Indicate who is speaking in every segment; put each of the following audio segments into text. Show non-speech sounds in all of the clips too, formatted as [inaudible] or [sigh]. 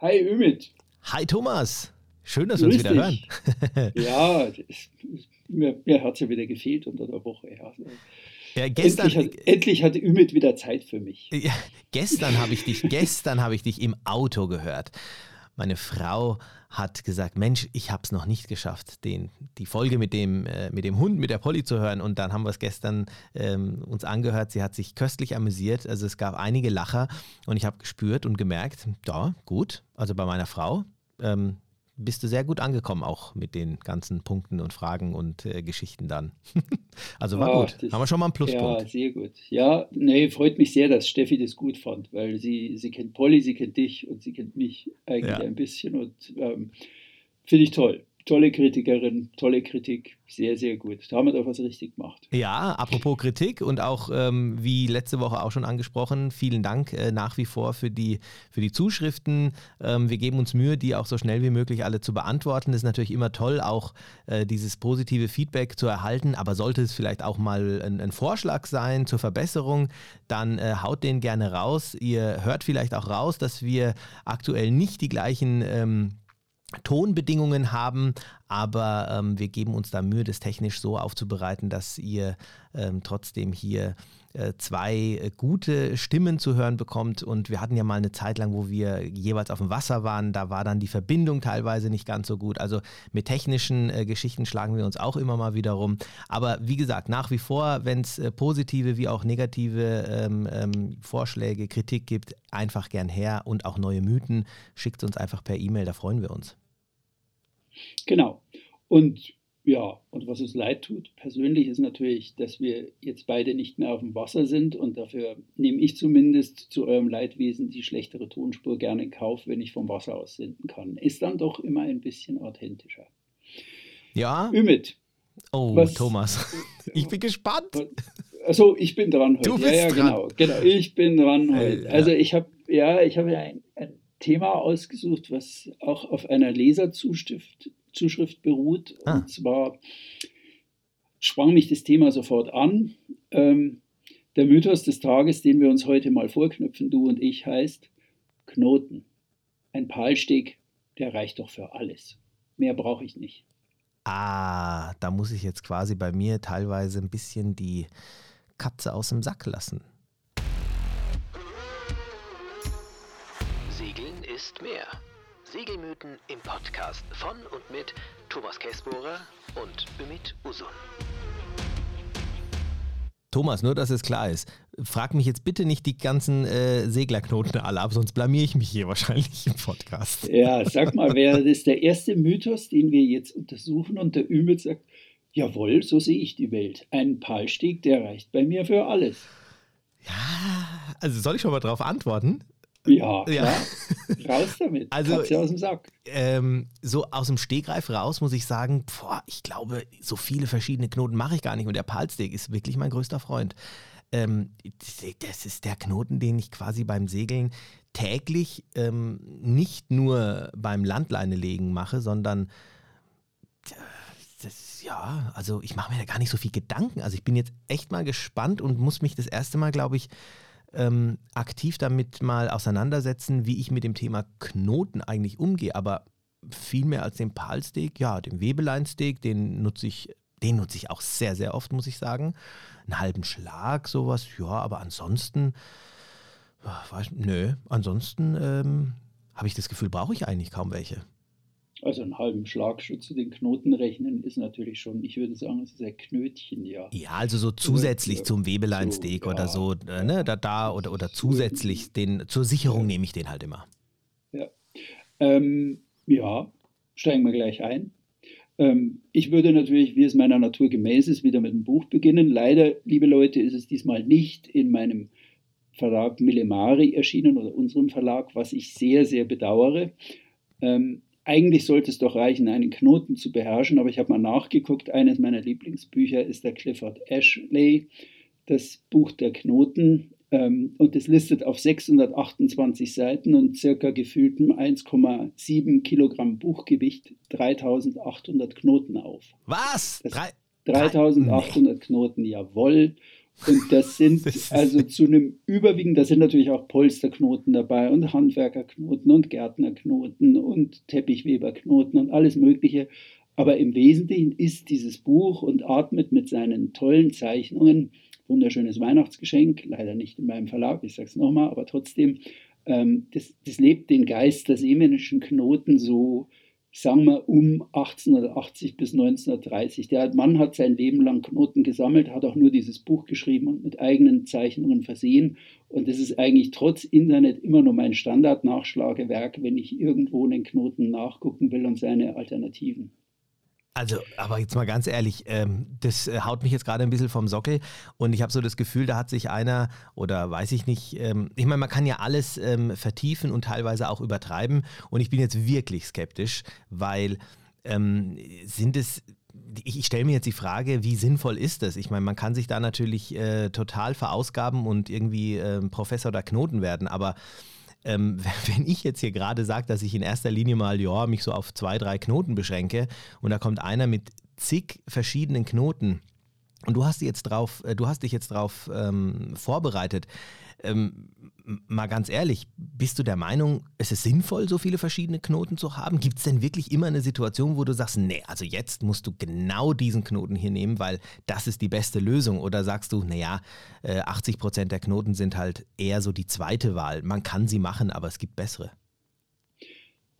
Speaker 1: Hi Ümit.
Speaker 2: Hi Thomas. Schön, dass wir uns wieder
Speaker 1: dich. hören. [laughs] ja, ist, mir, mir hat es ja wieder gefehlt unter der Woche. Ja. Ja, gestern, endlich, hat, endlich hatte Ümit wieder Zeit für mich.
Speaker 2: Ja, gestern habe ich dich, gestern habe ich dich im Auto gehört. Meine Frau hat gesagt, Mensch, ich habe es noch nicht geschafft, den, die Folge mit dem, äh, mit dem Hund, mit der Polly zu hören. Und dann haben wir es gestern ähm, uns angehört. Sie hat sich köstlich amüsiert. Also es gab einige Lacher und ich habe gespürt und gemerkt, da, gut. Also bei meiner Frau, ähm, bist du sehr gut angekommen, auch mit den ganzen Punkten und Fragen und äh, Geschichten dann. [laughs] also war Ach, gut. Das, Haben wir schon mal einen Pluspunkt.
Speaker 1: Ja, sehr gut. Ja, nee, freut mich sehr, dass Steffi das gut fand, weil sie, sie kennt Polly, sie kennt dich und sie kennt mich eigentlich ja. ein bisschen und ähm, finde ich toll tolle Kritikerin, tolle Kritik, sehr, sehr gut. Da haben wir doch was richtig gemacht.
Speaker 2: Ja, apropos Kritik und auch ähm, wie letzte Woche auch schon angesprochen, vielen Dank äh, nach wie vor für die, für die Zuschriften. Ähm, wir geben uns Mühe, die auch so schnell wie möglich alle zu beantworten. Es ist natürlich immer toll, auch äh, dieses positive Feedback zu erhalten, aber sollte es vielleicht auch mal ein, ein Vorschlag sein zur Verbesserung, dann äh, haut den gerne raus. Ihr hört vielleicht auch raus, dass wir aktuell nicht die gleichen ähm, Tonbedingungen haben, aber ähm, wir geben uns da Mühe, das technisch so aufzubereiten, dass ihr ähm, trotzdem hier zwei äh, gute Stimmen zu hören bekommt. Und wir hatten ja mal eine Zeit lang, wo wir jeweils auf dem Wasser waren, da war dann die Verbindung teilweise nicht ganz so gut. Also mit technischen äh, Geschichten schlagen wir uns auch immer mal wieder rum. Aber wie gesagt, nach wie vor, wenn es äh, positive wie auch negative ähm, ähm, Vorschläge, Kritik gibt, einfach gern her und auch neue Mythen, schickt uns einfach per E-Mail, da freuen wir uns.
Speaker 1: Genau. Und ja, und was uns leid tut, persönlich ist natürlich, dass wir jetzt beide nicht mehr auf dem Wasser sind und dafür nehme ich zumindest zu eurem Leidwesen die schlechtere Tonspur gerne in Kauf, wenn ich vom Wasser aus senden kann. Ist dann doch immer ein bisschen authentischer.
Speaker 2: Ja.
Speaker 1: Ümit.
Speaker 2: Oh, was, Thomas. [laughs] Ich bin gespannt.
Speaker 1: Also ich bin dran heute.
Speaker 2: Du bist ja,
Speaker 1: ja,
Speaker 2: dran.
Speaker 1: genau, genau. Ich bin dran heute. Äh, also ich habe ja, ich habe ja ein, ein Thema ausgesucht, was auch auf einer Leserzuschrift Zuschrift beruht. Ah. Und zwar sprang mich das Thema sofort an. Ähm, der Mythos des Tages, den wir uns heute mal vorknüpfen, du und ich, heißt Knoten. Ein Palsteg, der reicht doch für alles. Mehr brauche ich nicht.
Speaker 2: Ah, da muss ich jetzt quasi bei mir teilweise ein bisschen die Katze aus dem Sack lassen.
Speaker 3: Segeln ist mehr. Segelmythen im Podcast von und mit Thomas Käsbohrer und Ümit Usun.
Speaker 2: Thomas, nur dass es klar ist, frag mich jetzt bitte nicht die ganzen äh, Seglerknoten alle ab, sonst blamier ich mich hier wahrscheinlich im Podcast.
Speaker 1: Ja, sag mal, wäre das [laughs] der erste Mythos, den wir jetzt untersuchen und der Ümit sagt, jawohl, so sehe ich die Welt. Ein Palstieg, der reicht bei mir für alles.
Speaker 2: Ja, also soll ich schon mal darauf antworten?
Speaker 1: Ja, ja. raus damit. [laughs]
Speaker 2: Also, aus dem Sack. Ähm, so aus dem Stegreif raus muss ich sagen, boah, ich glaube, so viele verschiedene Knoten mache ich gar nicht. Und der Palsteak ist wirklich mein größter Freund. Ähm, das ist der Knoten, den ich quasi beim Segeln täglich ähm, nicht nur beim Landleinelegen mache, sondern das, ja, also ich mache mir da gar nicht so viel Gedanken. Also ich bin jetzt echt mal gespannt und muss mich das erste Mal, glaube ich, ähm, aktiv damit mal auseinandersetzen, wie ich mit dem Thema Knoten eigentlich umgehe. Aber viel mehr als den Palsteak, ja, den Webeleinsteak, den nutze ich, den nutze ich auch sehr, sehr oft, muss ich sagen. Einen halben Schlag, sowas, ja, aber ansonsten, weiß, nö, ansonsten ähm, habe ich das Gefühl, brauche ich eigentlich kaum welche.
Speaker 1: Also einen halben Schlag zu den Knoten rechnen ist natürlich schon, ich würde sagen, es ist ein Knötchen, ja.
Speaker 2: Ja, also so zusätzlich zum Webeleinsteak so, oder ja, so, äh, ne, da, da oder, oder zusätzlich den, zur Sicherung ja. nehme ich den halt immer.
Speaker 1: Ja, ähm, ja steigen wir gleich ein. Ähm, ich würde natürlich, wie es meiner Natur gemäß ist, wieder mit dem Buch beginnen. Leider, liebe Leute, ist es diesmal nicht in meinem Verlag Millemari erschienen oder unserem Verlag, was ich sehr, sehr bedauere. Ähm, eigentlich sollte es doch reichen, einen Knoten zu beherrschen, aber ich habe mal nachgeguckt. Eines meiner Lieblingsbücher ist der Clifford Ashley, das Buch der Knoten. Ähm, und es listet auf 628 Seiten und circa gefühltem 1,7 Kilogramm Buchgewicht 3800 Knoten auf.
Speaker 2: Was?
Speaker 1: Das 3800 nee. Knoten, jawohl. Und das sind [laughs] also zu einem überwiegend, da sind natürlich auch Polsterknoten dabei und Handwerkerknoten und Gärtnerknoten und Teppichweberknoten und alles Mögliche. Aber im Wesentlichen ist dieses Buch und atmet mit seinen tollen Zeichnungen, wunderschönes Weihnachtsgeschenk, leider nicht in meinem Verlag, ich sage es nochmal, aber trotzdem, ähm, das, das lebt den Geist der seemännischen Knoten so sagen wir um 1880 bis 1930. Der Mann hat sein Leben lang Knoten gesammelt, hat auch nur dieses Buch geschrieben und mit eigenen Zeichnungen versehen. Und das ist eigentlich trotz Internet immer noch mein Standard-Nachschlagewerk, wenn ich irgendwo einen Knoten nachgucken will und seine Alternativen.
Speaker 2: Also, aber jetzt mal ganz ehrlich, ähm, das äh, haut mich jetzt gerade ein bisschen vom Sockel. Und ich habe so das Gefühl, da hat sich einer oder weiß ich nicht, ähm, ich meine, man kann ja alles ähm, vertiefen und teilweise auch übertreiben. Und ich bin jetzt wirklich skeptisch, weil sind es ich, stelle mir jetzt die Frage, wie sinnvoll ist das? Ich meine, man kann sich da natürlich äh, total verausgaben und irgendwie äh, Professor oder Knoten werden, aber ähm, [laughs] wenn ich jetzt hier gerade sage, dass ich in erster Linie mal, ja, mich so auf zwei, drei Knoten beschränke und da kommt einer mit zig verschiedenen Knoten und du hast, jetzt drauf, äh, du hast dich jetzt darauf ähm, vorbereitet, ähm, mal ganz ehrlich, bist du der Meinung, es ist sinnvoll, so viele verschiedene Knoten zu haben? Gibt es denn wirklich immer eine Situation, wo du sagst, nee, also jetzt musst du genau diesen Knoten hier nehmen, weil das ist die beste Lösung? Oder sagst du, naja, 80 äh, Prozent der Knoten sind halt eher so die zweite Wahl. Man kann sie machen, aber es gibt bessere.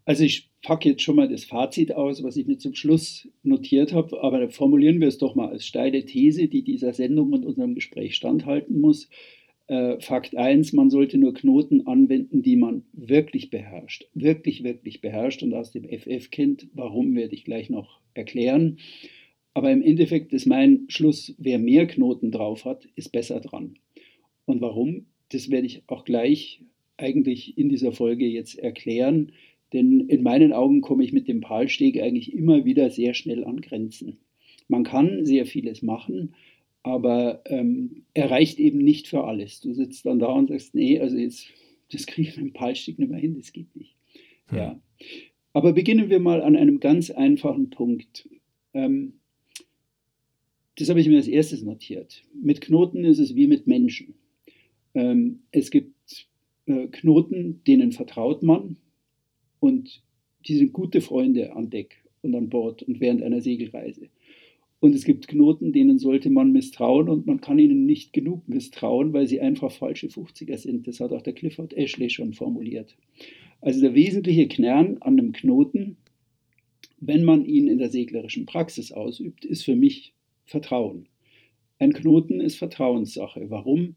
Speaker 1: Also ich packe jetzt schon mal das Fazit aus, was ich mir zum Schluss notiert habe, aber formulieren wir es doch mal als steile These, die dieser Sendung und unserem Gespräch standhalten muss. Äh, Fakt 1, man sollte nur Knoten anwenden, die man wirklich beherrscht. Wirklich, wirklich beherrscht und aus dem FF kennt. Warum, werde ich gleich noch erklären. Aber im Endeffekt ist mein Schluss, wer mehr Knoten drauf hat, ist besser dran. Und warum, das werde ich auch gleich eigentlich in dieser Folge jetzt erklären. Denn in meinen Augen komme ich mit dem Palsteg eigentlich immer wieder sehr schnell an Grenzen. Man kann sehr vieles machen, aber ähm, er reicht eben nicht für alles. Du sitzt dann da und sagst, nee, also jetzt, das kriege ich mit dem Palstick nicht mehr hin, das geht nicht. Hm. Ja. Aber beginnen wir mal an einem ganz einfachen Punkt. Ähm, das habe ich mir als erstes notiert. Mit Knoten ist es wie mit Menschen. Ähm, es gibt äh, Knoten, denen vertraut man und die sind gute Freunde an Deck und an Bord und während einer Segelreise. Und es gibt Knoten, denen sollte man misstrauen und man kann ihnen nicht genug misstrauen, weil sie einfach falsche 50er sind. Das hat auch der Clifford Ashley schon formuliert. Also der wesentliche Kern an einem Knoten, wenn man ihn in der seglerischen Praxis ausübt, ist für mich Vertrauen. Ein Knoten ist Vertrauenssache. Warum?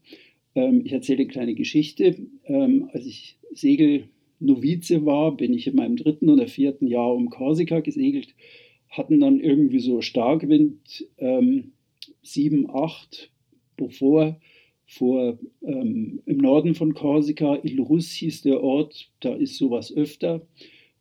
Speaker 1: Ähm, ich erzähle eine kleine Geschichte. Ähm, als ich Segelnovize war, bin ich in meinem dritten oder vierten Jahr um Korsika gesegelt hatten dann irgendwie so Starkwind ähm, 7, 8, bevor vor ähm, im Norden von Korsika, Il Rus hieß der Ort, da ist sowas öfter.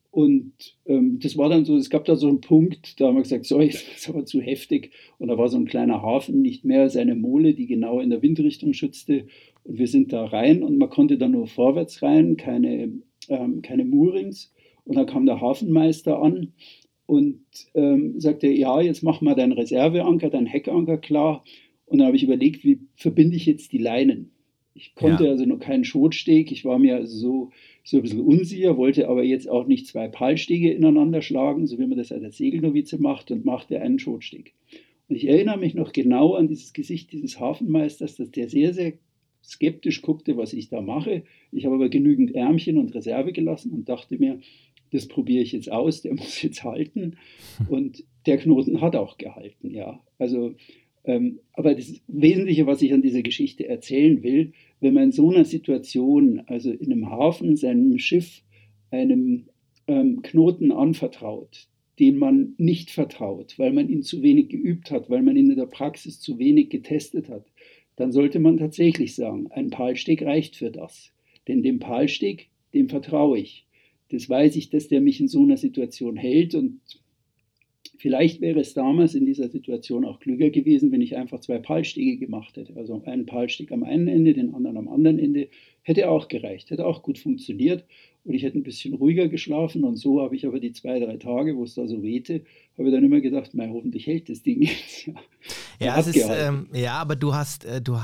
Speaker 1: Und ähm, das war dann so, es gab da so einen Punkt, da haben wir gesagt, so, jetzt ist aber zu heftig. Und da war so ein kleiner Hafen, nicht mehr seine Mole, die genau in der Windrichtung schützte. Und wir sind da rein und man konnte da nur vorwärts rein, keine, ähm, keine Moorings. Und da kam der Hafenmeister an und ähm, sagte, ja, jetzt mach mal deinen Reserveanker, deinen Heckanker klar. Und dann habe ich überlegt, wie verbinde ich jetzt die Leinen? Ich konnte ja. also noch keinen Schotsteg, ich war mir also so, so ein bisschen unsicher, wollte aber jetzt auch nicht zwei Palstege ineinander schlagen, so wie man das als Segelnovize macht und machte einen Schotsteg. Und ich erinnere mich noch genau an dieses Gesicht dieses Hafenmeisters, dass der sehr, sehr skeptisch guckte, was ich da mache. Ich habe aber genügend Ärmchen und Reserve gelassen und dachte mir, das probiere ich jetzt aus, der [laughs] muss jetzt halten. Und der Knoten hat auch gehalten, ja. Also, ähm, aber das Wesentliche, was ich an dieser Geschichte erzählen will, wenn man in so einer Situation, also in einem Hafen, seinem Schiff, einem ähm, Knoten anvertraut, den man nicht vertraut, weil man ihn zu wenig geübt hat, weil man ihn in der Praxis zu wenig getestet hat, dann sollte man tatsächlich sagen, ein Palsteg reicht für das. Denn dem Palsteg, dem vertraue ich das weiß ich, dass der mich in so einer Situation hält und vielleicht wäre es damals in dieser Situation auch klüger gewesen, wenn ich einfach zwei Palstege gemacht hätte. Also einen Palsteg am einen Ende, den anderen am anderen Ende. Hätte auch gereicht, hätte auch gut funktioniert und ich hätte ein bisschen ruhiger geschlafen und so habe ich aber die zwei, drei Tage, wo es da so wehte, habe ich dann immer gedacht, mei, hoffentlich hält das Ding jetzt. [laughs]
Speaker 2: Ja, es ist, ähm, ja, aber du hast, äh, du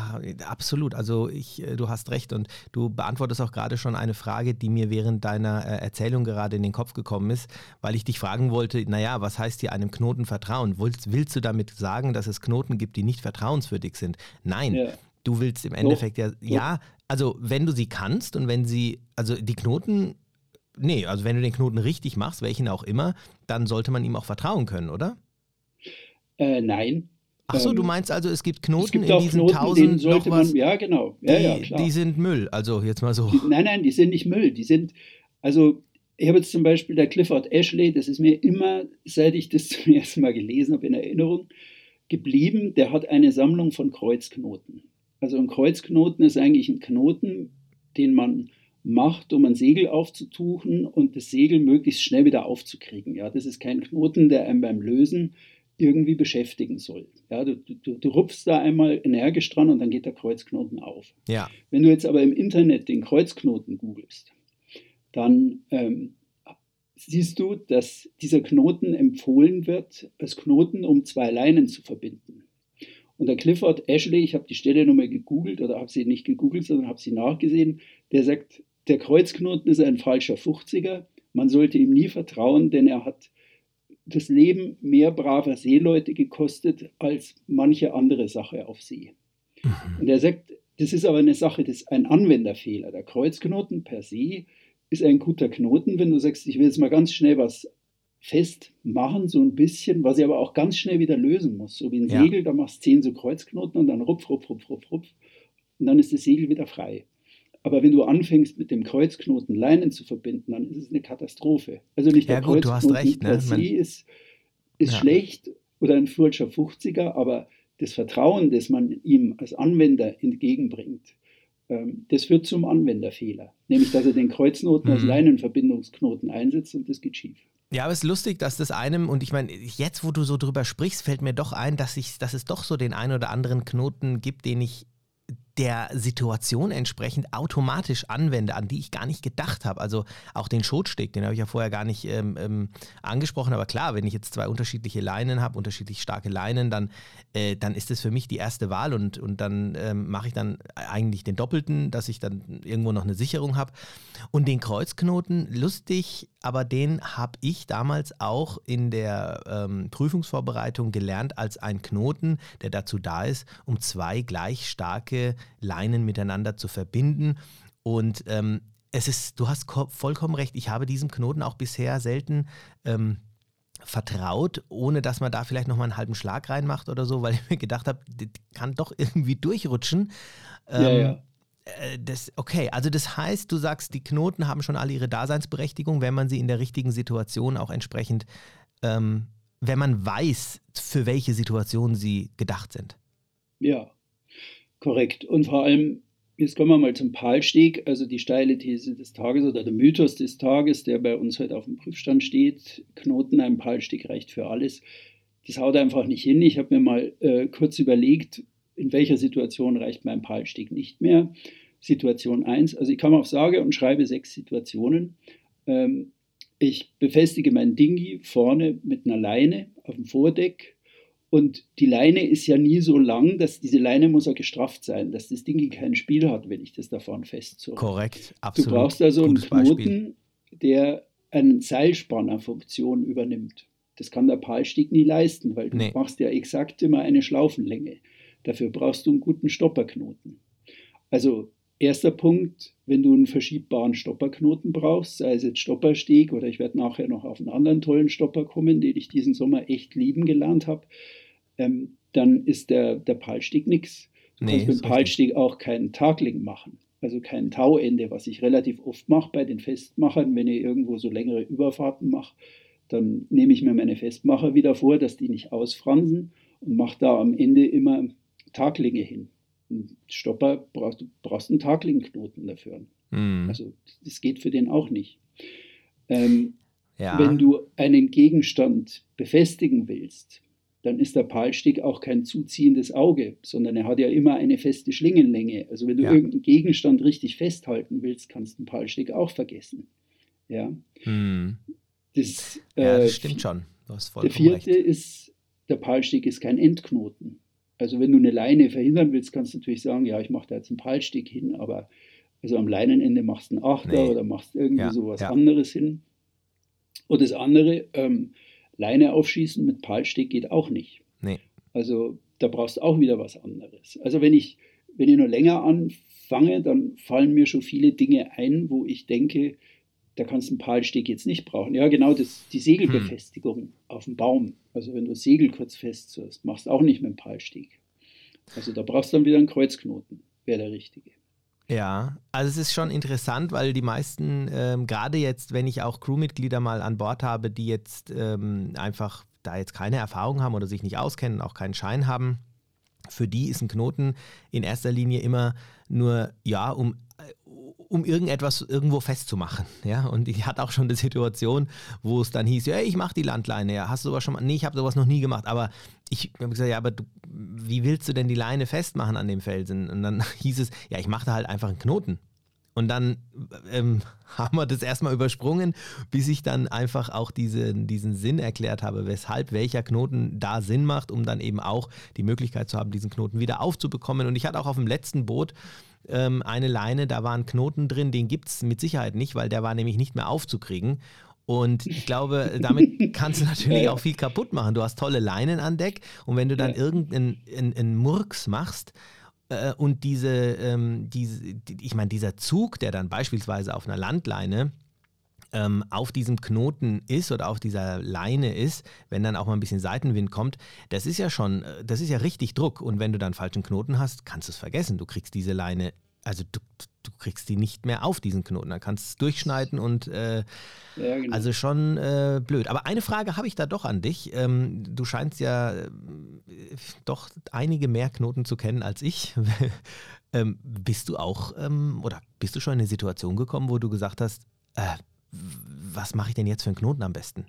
Speaker 2: absolut, also ich, äh, du hast recht und du beantwortest auch gerade schon eine Frage, die mir während deiner äh, Erzählung gerade in den Kopf gekommen ist, weil ich dich fragen wollte, naja, was heißt hier einem Knoten vertrauen? Willst, willst du damit sagen, dass es Knoten gibt, die nicht vertrauenswürdig sind? Nein, ja. du willst im Endeffekt ja, ja, also wenn du sie kannst und wenn sie, also die Knoten Nee, also wenn du den Knoten richtig machst, welchen auch immer, dann sollte man ihm auch vertrauen können, oder?
Speaker 1: Äh, nein.
Speaker 2: Ach so, ähm, du meinst also, es gibt Knoten es gibt in diesen Knoten, tausend noch was,
Speaker 1: man, Ja, genau. Ja,
Speaker 2: die,
Speaker 1: ja, klar.
Speaker 2: die sind Müll, also jetzt mal so.
Speaker 1: Die, nein, nein, die sind nicht Müll. Die sind, also ich habe jetzt zum Beispiel der Clifford Ashley, das ist mir immer, seit ich das [laughs] zum ersten Mal gelesen habe, in Erinnerung geblieben. Der hat eine Sammlung von Kreuzknoten. Also ein Kreuzknoten ist eigentlich ein Knoten, den man macht, um ein Segel aufzutuchen und das Segel möglichst schnell wieder aufzukriegen. Ja, das ist kein Knoten, der einem beim Lösen irgendwie beschäftigen soll. Ja, du, du, du rupfst da einmal energisch dran und dann geht der Kreuzknoten auf.
Speaker 2: Ja.
Speaker 1: Wenn du jetzt aber im Internet den Kreuzknoten googelst, dann ähm, siehst du, dass dieser Knoten empfohlen wird als Knoten, um zwei Leinen zu verbinden. Und der Clifford Ashley, ich habe die Stelle nochmal gegoogelt oder habe sie nicht gegoogelt, sondern habe sie nachgesehen, der sagt, der Kreuzknoten ist ein falscher 50er. Man sollte ihm nie vertrauen, denn er hat das Leben mehr braver Seeleute gekostet als manche andere Sache auf See. Mhm. Und er sagt, das ist aber eine Sache, das ist ein Anwenderfehler. Der Kreuzknoten per se ist ein guter Knoten, wenn du sagst, ich will jetzt mal ganz schnell was festmachen, so ein bisschen, was ich aber auch ganz schnell wieder lösen muss. So wie ein ja. Segel, da machst du zehn so Kreuzknoten und dann rupf, rupf, rupf, rupf, rupf. Und dann ist das Segel wieder frei. Aber wenn du anfängst, mit dem Kreuzknoten Leinen zu verbinden, dann ist es eine Katastrophe. Also nicht
Speaker 2: ja,
Speaker 1: der
Speaker 2: gut, Kreuzknoten
Speaker 1: recht, ne? se ist, ist ja. schlecht oder ein falscher 50er, aber das Vertrauen, das man ihm als Anwender entgegenbringt, ähm, das führt zum Anwenderfehler. Nämlich, dass er den Kreuznnoten mhm. als Leinenverbindungsknoten einsetzt und das geht schief.
Speaker 2: Ja, aber es ist lustig, dass das einem, und ich meine, jetzt, wo du so drüber sprichst, fällt mir doch ein, dass, ich, dass es doch so den einen oder anderen Knoten gibt, den ich der Situation entsprechend automatisch anwende, an die ich gar nicht gedacht habe. Also auch den Schotsteg, den habe ich ja vorher gar nicht ähm, ähm, angesprochen. Aber klar, wenn ich jetzt zwei unterschiedliche Leinen habe, unterschiedlich starke Leinen, dann, äh, dann ist das für mich die erste Wahl und, und dann ähm, mache ich dann eigentlich den Doppelten, dass ich dann irgendwo noch eine Sicherung habe. Und den Kreuzknoten, lustig, aber den habe ich damals auch in der ähm, Prüfungsvorbereitung gelernt als ein Knoten, der dazu da ist, um zwei gleich starke Leinen miteinander zu verbinden. Und ähm, es ist, du hast vollkommen recht, ich habe diesem Knoten auch bisher selten ähm, vertraut, ohne dass man da vielleicht nochmal einen halben Schlag reinmacht oder so, weil ich mir gedacht habe, das kann doch irgendwie durchrutschen.
Speaker 1: Ähm, ja, ja.
Speaker 2: Äh, das, okay, also das heißt, du sagst, die Knoten haben schon alle ihre Daseinsberechtigung, wenn man sie in der richtigen Situation auch entsprechend, ähm, wenn man weiß, für welche Situation sie gedacht sind.
Speaker 1: Ja, korrekt. Und vor allem, jetzt kommen wir mal zum Palsteg, also die steile These des Tages oder der Mythos des Tages, der bei uns heute auf dem Prüfstand steht. Knoten ein Palsteg reicht für alles. Das haut einfach nicht hin. Ich habe mir mal äh, kurz überlegt, in welcher Situation reicht mein Palsteg nicht mehr. Situation 1, also ich komme auf Sage und schreibe sechs Situationen. Ähm, ich befestige mein Dingi vorne mit einer Leine auf dem Vordeck und die Leine ist ja nie so lang, dass diese Leine muss ja gestrafft sein, dass das Dingi kein Spiel hat, wenn ich das da vorne festzog.
Speaker 2: Korrekt, absolut.
Speaker 1: Du brauchst also einen Knoten, Beispiel. der eine Seilspannerfunktion übernimmt. Das kann der Palstieg nie leisten, weil du nee. machst ja exakt immer eine Schlaufenlänge. Dafür brauchst du einen guten Stopperknoten. Also erster Punkt, wenn du einen verschiebbaren Stopperknoten brauchst, sei es jetzt Stoppersteg oder ich werde nachher noch auf einen anderen tollen Stopper kommen, den ich diesen Sommer echt lieben gelernt habe, ähm, dann ist der, der Palsteg nichts. Du nee, kannst mit dem Palsteg auch keinen Tagling machen. Also kein Tauende, was ich relativ oft mache bei den Festmachern, wenn ich irgendwo so längere Überfahrten mache, dann nehme ich mir meine Festmacher wieder vor, dass die nicht ausfransen und mache da am Ende immer Taglinge hin. Ein Stopper brauchst du brauchst einen Taglingenknoten dafür. Mm. Also das geht für den auch nicht. Ähm, ja. Wenn du einen Gegenstand befestigen willst, dann ist der Palstick auch kein zuziehendes Auge, sondern er hat ja immer eine feste Schlingenlänge. Also wenn du ja. irgendeinen Gegenstand richtig festhalten willst, kannst du den Palstick auch vergessen. Ja,
Speaker 2: hm.
Speaker 1: das,
Speaker 2: ja, das äh, stimmt schon.
Speaker 1: der vierte recht. ist, der Palstick ist kein Endknoten. Also wenn du eine Leine verhindern willst, kannst du natürlich sagen, ja, ich mache da jetzt einen Palstick hin, aber also am Leinenende machst du einen Achter nee. oder machst irgendwie ja, sowas ja. anderes hin. Und das andere, ähm, Leine aufschießen mit Palstick geht auch nicht.
Speaker 2: Nee.
Speaker 1: Also da brauchst du auch wieder was anderes. Also wenn ich, wenn ich nur länger anfange, dann fallen mir schon viele Dinge ein, wo ich denke, da kannst du einen Palsteg jetzt nicht brauchen. Ja, genau, das, die Segelbefestigung hm. auf dem Baum. Also wenn du Segel kurz festzurst, machst du auch nicht mit dem Palsteg. Also da brauchst du dann wieder einen Kreuzknoten, wäre der richtige.
Speaker 2: Ja, also es ist schon interessant, weil die meisten, ähm, gerade jetzt, wenn ich auch Crewmitglieder mal an Bord habe, die jetzt ähm, einfach da jetzt keine Erfahrung haben oder sich nicht auskennen, auch keinen Schein haben, für die ist ein Knoten in erster Linie immer nur, ja, um um irgendetwas irgendwo festzumachen. Ja? Und ich hatte auch schon eine Situation, wo es dann hieß, ja, ich mache die Landleine. Ja, hast du sowas schon mal? Nee, ich habe sowas noch nie gemacht. Aber ich habe gesagt, ja, aber du, wie willst du denn die Leine festmachen an dem Felsen? Und dann [laughs] hieß es, ja, ich mache da halt einfach einen Knoten. Und dann ähm, [laughs] haben wir das erstmal übersprungen, bis ich dann einfach auch diese, diesen Sinn erklärt habe, weshalb welcher Knoten da Sinn macht, um dann eben auch die Möglichkeit zu haben, diesen Knoten wieder aufzubekommen. Und ich hatte auch auf dem letzten Boot ähm, eine Leine, da war ein Knoten drin, den gibt es mit Sicherheit nicht, weil der war nämlich nicht mehr aufzukriegen. Und ich glaube, [laughs] damit kannst du natürlich auch viel kaputt machen. Du hast tolle Leinen an Deck und wenn du dann irgendeinen Murks machst, äh, und diese, ähm, diese die, ich meine, dieser Zug, der dann beispielsweise auf einer Landleine ähm, auf diesem Knoten ist oder auf dieser Leine ist, wenn dann auch mal ein bisschen Seitenwind kommt, das ist ja schon, äh, das ist ja richtig Druck. Und wenn du dann falschen Knoten hast, kannst du es vergessen. Du kriegst diese Leine, also du, du kriegst die nicht mehr auf diesen Knoten. Dann kannst du es durchschneiden und äh, ja, genau. also schon äh, blöd. Aber eine Frage habe ich da doch an dich. Ähm, du scheinst ja äh, doch einige mehr Knoten zu kennen als ich. [laughs] ähm, bist du auch ähm, oder bist du schon in eine Situation gekommen, wo du gesagt hast, äh, was mache ich denn jetzt für einen Knoten am besten?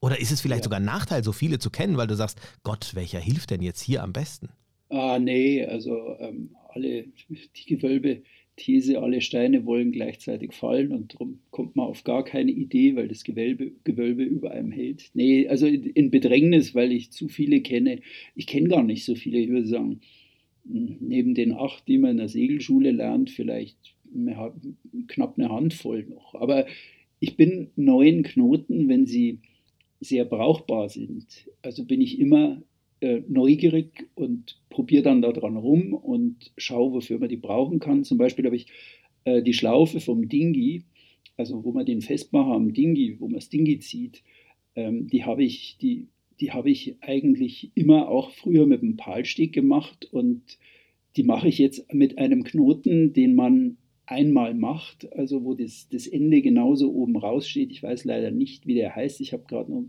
Speaker 2: Oder ist es vielleicht ja. sogar ein Nachteil, so viele zu kennen, weil du sagst, Gott, welcher hilft denn jetzt hier am besten?
Speaker 1: Ah, nee, also ähm, alle, die Gewölbe, These, alle Steine wollen gleichzeitig fallen und darum kommt man auf gar keine Idee, weil das Gewölbe, Gewölbe über einem hält. Nee, also in Bedrängnis, weil ich zu viele kenne. Ich kenne gar nicht so viele, ich würde sagen, neben den acht, die man in der Segelschule lernt, vielleicht knapp eine Handvoll noch. Aber ich bin neuen Knoten, wenn sie sehr brauchbar sind. Also bin ich immer äh, neugierig und probiere dann daran rum und schaue, wofür man die brauchen kann. Zum Beispiel habe ich äh, die Schlaufe vom Dingi, also wo man den Festmacher am Dingi, wo man das Dingi zieht, ähm, die habe ich, die, die habe ich eigentlich immer auch früher mit dem Palstieg gemacht und die mache ich jetzt mit einem Knoten, den man einmal macht, also wo das, das Ende genauso oben raussteht. Ich weiß leider nicht, wie der heißt. Ich habe gerade noch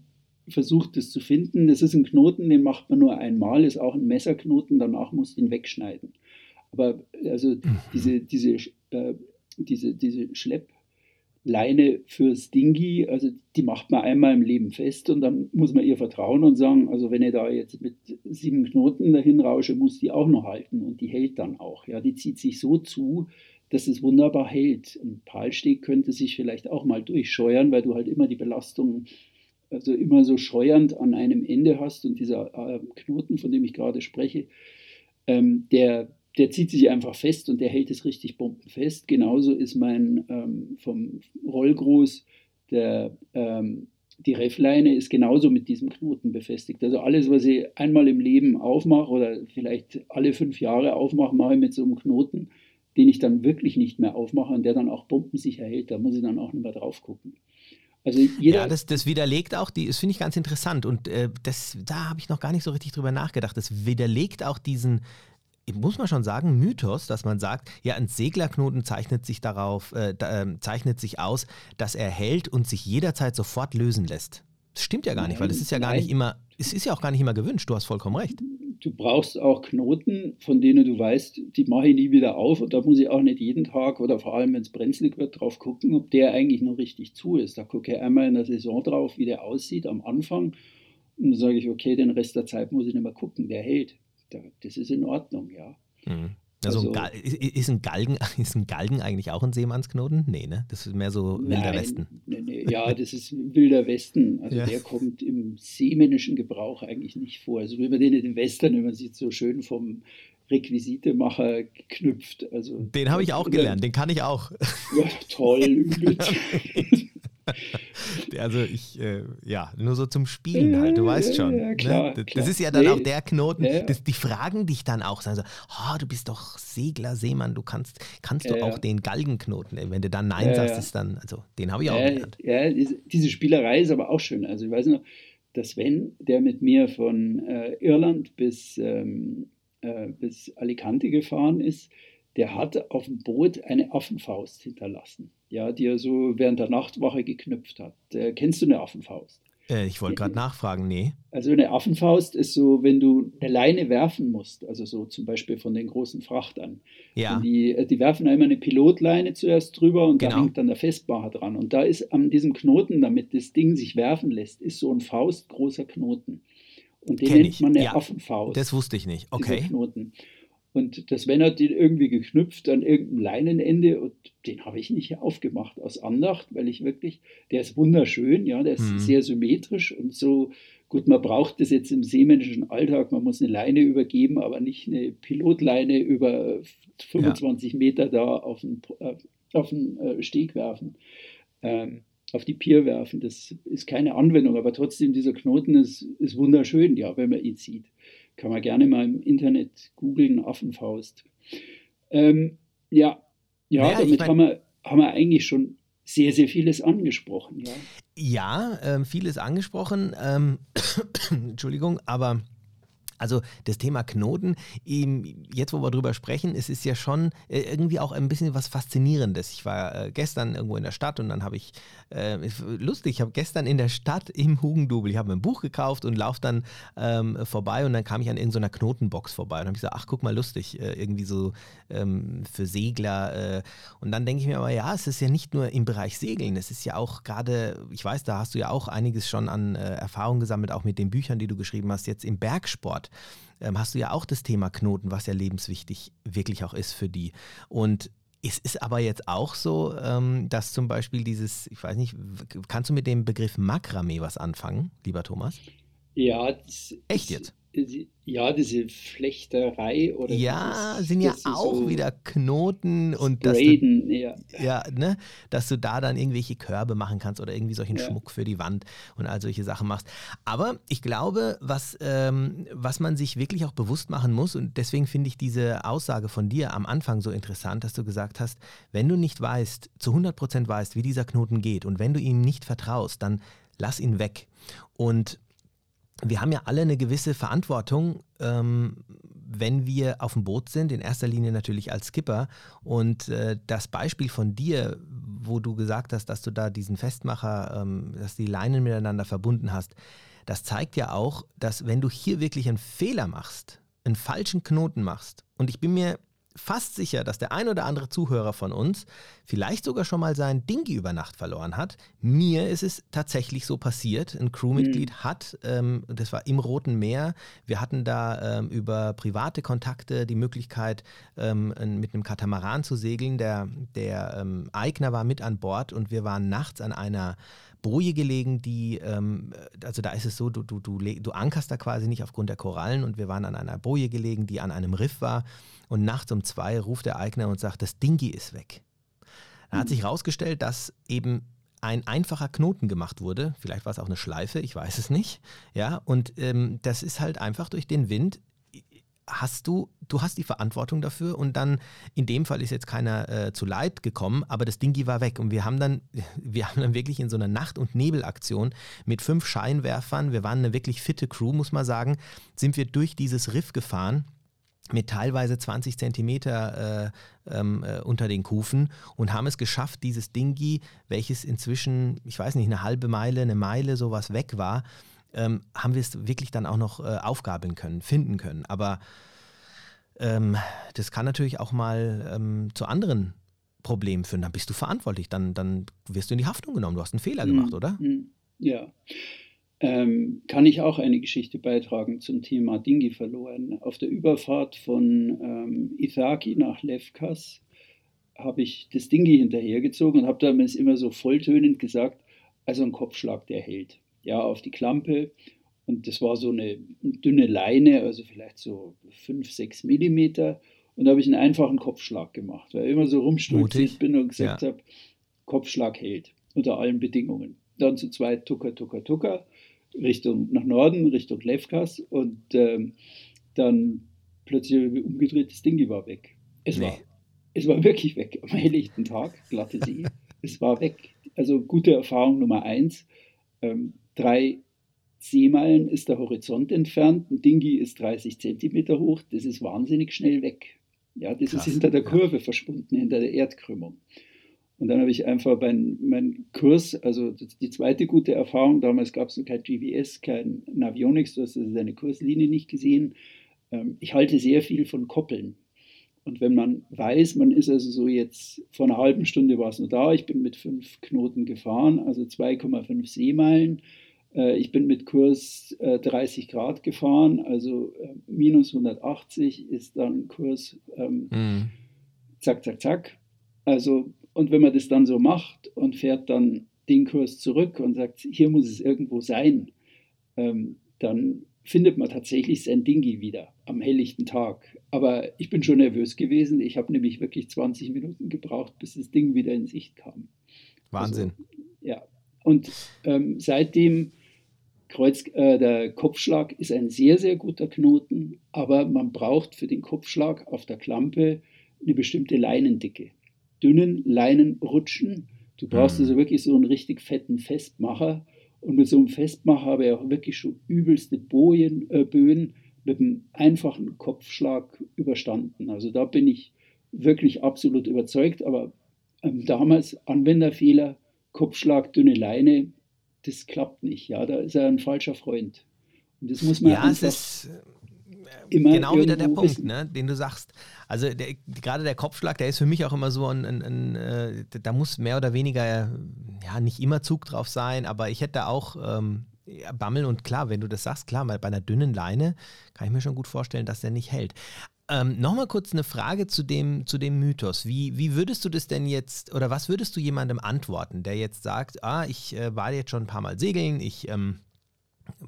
Speaker 1: versucht, das zu finden. Das ist ein Knoten, den macht man nur einmal, ist auch ein Messerknoten, danach muss du ihn wegschneiden. Aber also mhm. diese, diese, äh, diese, diese Schleppleine fürs Dingi, also die macht man einmal im Leben fest und dann muss man ihr vertrauen und sagen, also wenn ich da jetzt mit sieben Knoten dahin rausche, muss die auch noch halten und die hält dann auch. Ja, die zieht sich so zu, dass es wunderbar hält. Ein Palsteg könnte sich vielleicht auch mal durchscheuern, weil du halt immer die Belastung, also immer so scheuernd an einem Ende hast und dieser äh, Knoten, von dem ich gerade spreche, ähm, der, der zieht sich einfach fest und der hält es richtig bombenfest. Genauso ist mein ähm, vom Rollgroß der ähm, die Reffleine ist genauso mit diesem Knoten befestigt. Also alles, was ich einmal im Leben aufmache oder vielleicht alle fünf Jahre aufmache, mache ich mit so einem Knoten den ich dann wirklich nicht mehr aufmache und der dann auch bombensicher hält. Da muss ich dann auch nicht mehr drauf gucken.
Speaker 2: Also ja, das, das widerlegt auch die, das finde ich ganz interessant und äh, das, da habe ich noch gar nicht so richtig drüber nachgedacht. Das widerlegt auch diesen, muss man schon sagen, Mythos, dass man sagt, ja, ein Seglerknoten zeichnet sich darauf, äh, äh, zeichnet sich aus, dass er hält und sich jederzeit sofort lösen lässt. Das stimmt ja gar nicht, weil das ist ja gar nicht immer, es ist ja auch gar nicht immer gewünscht, du hast vollkommen recht
Speaker 1: du brauchst auch Knoten, von denen du weißt, die mache ich nie wieder auf. Und da muss ich auch nicht jeden Tag oder vor allem, wenn es brenzlig wird, drauf gucken, ob der eigentlich noch richtig zu ist. Da gucke ich einmal in der Saison drauf, wie der aussieht am Anfang. Und dann sage ich, okay, den Rest der Zeit muss ich nicht mehr gucken, der hält. Das ist in Ordnung, ja. Mhm.
Speaker 2: Also, also ein ist, ein Galgen, [laughs] ist ein Galgen eigentlich auch ein Seemannsknoten? Nee, ne? Das ist mehr so wilder nein, Westen.
Speaker 1: Nee, nee, [laughs] ja, das ist wilder Westen. Also ja. der kommt im seemännischen Gebrauch eigentlich nicht vor. Also über den in den Western, wenn man sieht so schön vom Requisitemacher geknüpft. Also,
Speaker 2: den habe ich auch gelernt, den kann ich auch.
Speaker 1: Ja, toll. [laughs] [laughs]
Speaker 2: also ich, äh, ja, nur so zum Spielen halt, du weißt schon. Ja, klar, ne? das, klar. ist ja dann nee. auch der Knoten, ja, das, die fragen dich dann auch, sagen so, oh, du bist doch Segler, Seemann, du kannst, kannst du auch den Galgenknoten, wenn du dann Nein sagst, ist dann, also den habe ich auch gelernt.
Speaker 1: Ja, diese Spielerei ist aber auch schön, also ich weiß noch, dass Sven, der mit mir von äh, Irland bis, ähm, äh, bis Alicante gefahren ist, der hat auf dem Boot eine Affenfaust hinterlassen, ja, die er so während der Nachtwache geknüpft hat. Äh, kennst du eine Affenfaust?
Speaker 2: Äh, ich wollte gerade nachfragen, nee.
Speaker 1: Also eine Affenfaust ist so, wenn du eine Leine werfen musst, also so zum Beispiel von den großen Frachtern. Ja. Die, äh, die werfen immer eine Pilotleine zuerst drüber und genau. da hängt dann der Festbarer dran. Und da ist an diesem Knoten, damit das Ding sich werfen lässt, ist so ein faustgroßer Knoten. Und den Kenn nennt man eine ja, Affenfaust.
Speaker 2: Das wusste ich nicht. Okay.
Speaker 1: Knoten. Und das Sven hat den irgendwie geknüpft an irgendeinem Leinenende und den habe ich nicht aufgemacht aus Andacht, weil ich wirklich, der ist wunderschön, ja, der ist mhm. sehr symmetrisch und so, gut, man braucht das jetzt im seemännischen Alltag, man muss eine Leine übergeben, aber nicht eine Pilotleine über 25 ja. Meter da auf den, äh, auf den äh, Steg werfen. Ähm, auf die Pier werfen. Das ist keine Anwendung, aber trotzdem, dieser Knoten ist, ist wunderschön, ja, wenn man ihn sieht. Kann man gerne mal im Internet googeln, Affenfaust. Ähm, ja, ja naja, damit haben, wir, haben wir eigentlich schon sehr, sehr vieles angesprochen. Ja,
Speaker 2: ja ähm, vieles angesprochen. Ähm, [coughs] Entschuldigung, aber also das Thema Knoten, jetzt wo wir drüber sprechen, es ist ja schon äh, irgendwie auch ein bisschen was Faszinierendes. Ich war äh, gestern irgendwo in der Stadt und dann habe ich, äh, lustig, ich habe gestern in der Stadt im Hugendubel, ich habe mir ein Buch gekauft und laufe dann ähm, vorbei und dann kam ich an irgendeiner Knotenbox vorbei und habe gesagt, ach guck mal, lustig, äh, irgendwie so ähm, für Segler. Äh, und dann denke ich mir aber, ja, es ist ja nicht nur im Bereich Segeln, es ist ja auch gerade, ich weiß, da hast du ja auch einiges schon an äh, Erfahrung gesammelt, auch mit den Büchern, die du geschrieben hast, jetzt im Bergsport ähm, hast du ja auch das Thema Knoten, was ja lebenswichtig wirklich auch ist für die. Und es ist aber jetzt auch so, ähm, dass zum Beispiel dieses, ich weiß nicht, kannst du mit dem Begriff Makramee was anfangen, lieber Thomas?
Speaker 1: Ja.
Speaker 2: Echt jetzt?
Speaker 1: Ja, diese Flechterei oder
Speaker 2: ja, dieses, sind ja auch so wieder Knoten und dass du, ja. ja, ne, dass du da dann irgendwelche Körbe machen kannst oder irgendwie solchen ja. Schmuck für die Wand und all solche Sachen machst. Aber ich glaube, was, ähm, was man sich wirklich auch bewusst machen muss und deswegen finde ich diese Aussage von dir am Anfang so interessant, dass du gesagt hast, wenn du nicht weißt, zu 100 Prozent weißt, wie dieser Knoten geht und wenn du ihm nicht vertraust, dann lass ihn weg. Und wir haben ja alle eine gewisse Verantwortung, ähm, wenn wir auf dem Boot sind, in erster Linie natürlich als Skipper. Und äh, das Beispiel von dir, wo du gesagt hast, dass du da diesen Festmacher, ähm, dass die Leinen miteinander verbunden hast, das zeigt ja auch, dass wenn du hier wirklich einen Fehler machst, einen falschen Knoten machst, und ich bin mir fast sicher, dass der ein oder andere Zuhörer von uns vielleicht sogar schon mal sein Dingi über Nacht verloren hat. Mir ist es tatsächlich so passiert. Ein Crewmitglied mhm. hat, ähm, das war im Roten Meer, wir hatten da ähm, über private Kontakte die Möglichkeit, ähm, mit einem Katamaran zu segeln. Der, der ähm, Eigner war mit an Bord und wir waren nachts an einer Boje gelegen, die, ähm, also da ist es so, du, du, du, du ankerst da quasi nicht aufgrund der Korallen und wir waren an einer Boje gelegen, die an einem Riff war und nachts um zwei ruft der Eigner und sagt, das Dingi ist weg. Dann hat mhm. sich herausgestellt, dass eben ein einfacher Knoten gemacht wurde. Vielleicht war es auch eine Schleife, ich weiß es nicht. Ja, und ähm, das ist halt einfach durch den Wind hast du, du hast die Verantwortung dafür und dann, in dem Fall ist jetzt keiner äh, zu Leid gekommen, aber das Dingi war weg. Und wir haben dann, [laughs] wir haben dann wirklich in so einer Nacht- und Nebelaktion mit fünf Scheinwerfern, wir waren eine wirklich fitte Crew, muss man sagen, sind wir durch dieses Riff gefahren mit teilweise 20 Zentimeter äh, ähm, äh, unter den Kufen und haben es geschafft, dieses Dingi, welches inzwischen, ich weiß nicht, eine halbe Meile, eine Meile sowas weg war, ähm, haben wir es wirklich dann auch noch äh, aufgabeln können, finden können. Aber ähm, das kann natürlich auch mal ähm, zu anderen Problemen führen. Dann bist du verantwortlich, dann, dann wirst du in die Haftung genommen. Du hast einen Fehler gemacht, mhm. oder?
Speaker 1: Mhm. Ja. ähm, kann ich auch eine Geschichte beitragen zum Thema Dingi verloren. Auf der Überfahrt von ähm, Ithaki nach Lefkas habe ich das Dingi hinterhergezogen und habe damals immer so volltönend gesagt, also ein Kopfschlag, der hält. Ja, auf die Klampe. Und das war so eine dünne Leine, also vielleicht so 5, 6 Millimeter. Und da habe ich einen einfachen Kopfschlag gemacht, weil ich immer so rumstolziert bin und gesagt ja. habe, Kopfschlag hält unter allen Bedingungen. Dann zu zweit Tucker, Tucker, Tucker Richtung nach Norden, Richtung Lefkas und ähm, dann plötzlich umgedreht, das Ding war weg. Es, nee. war, es war wirklich weg. Am helllichten Tag, glatte See, [laughs] es war weg. Also gute Erfahrung Nummer eins. Ähm, drei Seemeilen ist der Horizont entfernt, ein Dingi ist 30 Zentimeter hoch, das ist wahnsinnig schnell weg. Ja, das Krass, ist hinter der Kurve verschwunden, hinter der Erdkrümmung. Und dann habe ich einfach meinen mein Kurs, also die zweite gute Erfahrung, damals gab es noch kein GVS, kein Navionics, du hast also deine Kurslinie nicht gesehen. Ähm, ich halte sehr viel von Koppeln. Und wenn man weiß, man ist also so jetzt, vor einer halben Stunde war es nur da, ich bin mit fünf Knoten gefahren, also 2,5 Seemeilen. Äh, ich bin mit Kurs 30 äh, Grad gefahren, also äh, minus 180 ist dann Kurs ähm, mhm. zack, zack, zack. Also und wenn man das dann so macht und fährt dann den Kurs zurück und sagt, hier muss es irgendwo sein, ähm, dann findet man tatsächlich sein Dingi wieder am helllichten Tag. Aber ich bin schon nervös gewesen. Ich habe nämlich wirklich 20 Minuten gebraucht, bis das Ding wieder in Sicht kam.
Speaker 2: Wahnsinn.
Speaker 1: Also, ja. Und ähm, seitdem Kreuz, äh, der Kopfschlag ist ein sehr, sehr guter Knoten, aber man braucht für den Kopfschlag auf der Klampe eine bestimmte Leinendicke dünnen Leinen rutschen. Du brauchst mhm. also wirklich so einen richtig fetten Festmacher. Und mit so einem Festmacher habe ich auch wirklich schon übelste Bojen, äh, Böen mit einem einfachen Kopfschlag überstanden. Also da bin ich wirklich absolut überzeugt. Aber ähm, damals Anwenderfehler, Kopfschlag, dünne Leine, das klappt nicht. Ja, da ist er ein falscher Freund.
Speaker 2: Und das muss man ja, einfach es ist immer genau wieder der Punkt, ne, den du sagst. Also der, gerade der Kopfschlag, der ist für mich auch immer so ein, ein, ein äh, da muss mehr oder weniger, ja, nicht immer Zug drauf sein, aber ich hätte auch ähm, ja, Bammeln und klar, wenn du das sagst, klar, bei einer dünnen Leine kann ich mir schon gut vorstellen, dass der nicht hält. Ähm, Nochmal kurz eine Frage zu dem, zu dem Mythos. Wie, wie würdest du das denn jetzt, oder was würdest du jemandem antworten, der jetzt sagt, ah, ich äh, war jetzt schon ein paar Mal segeln, ich ähm,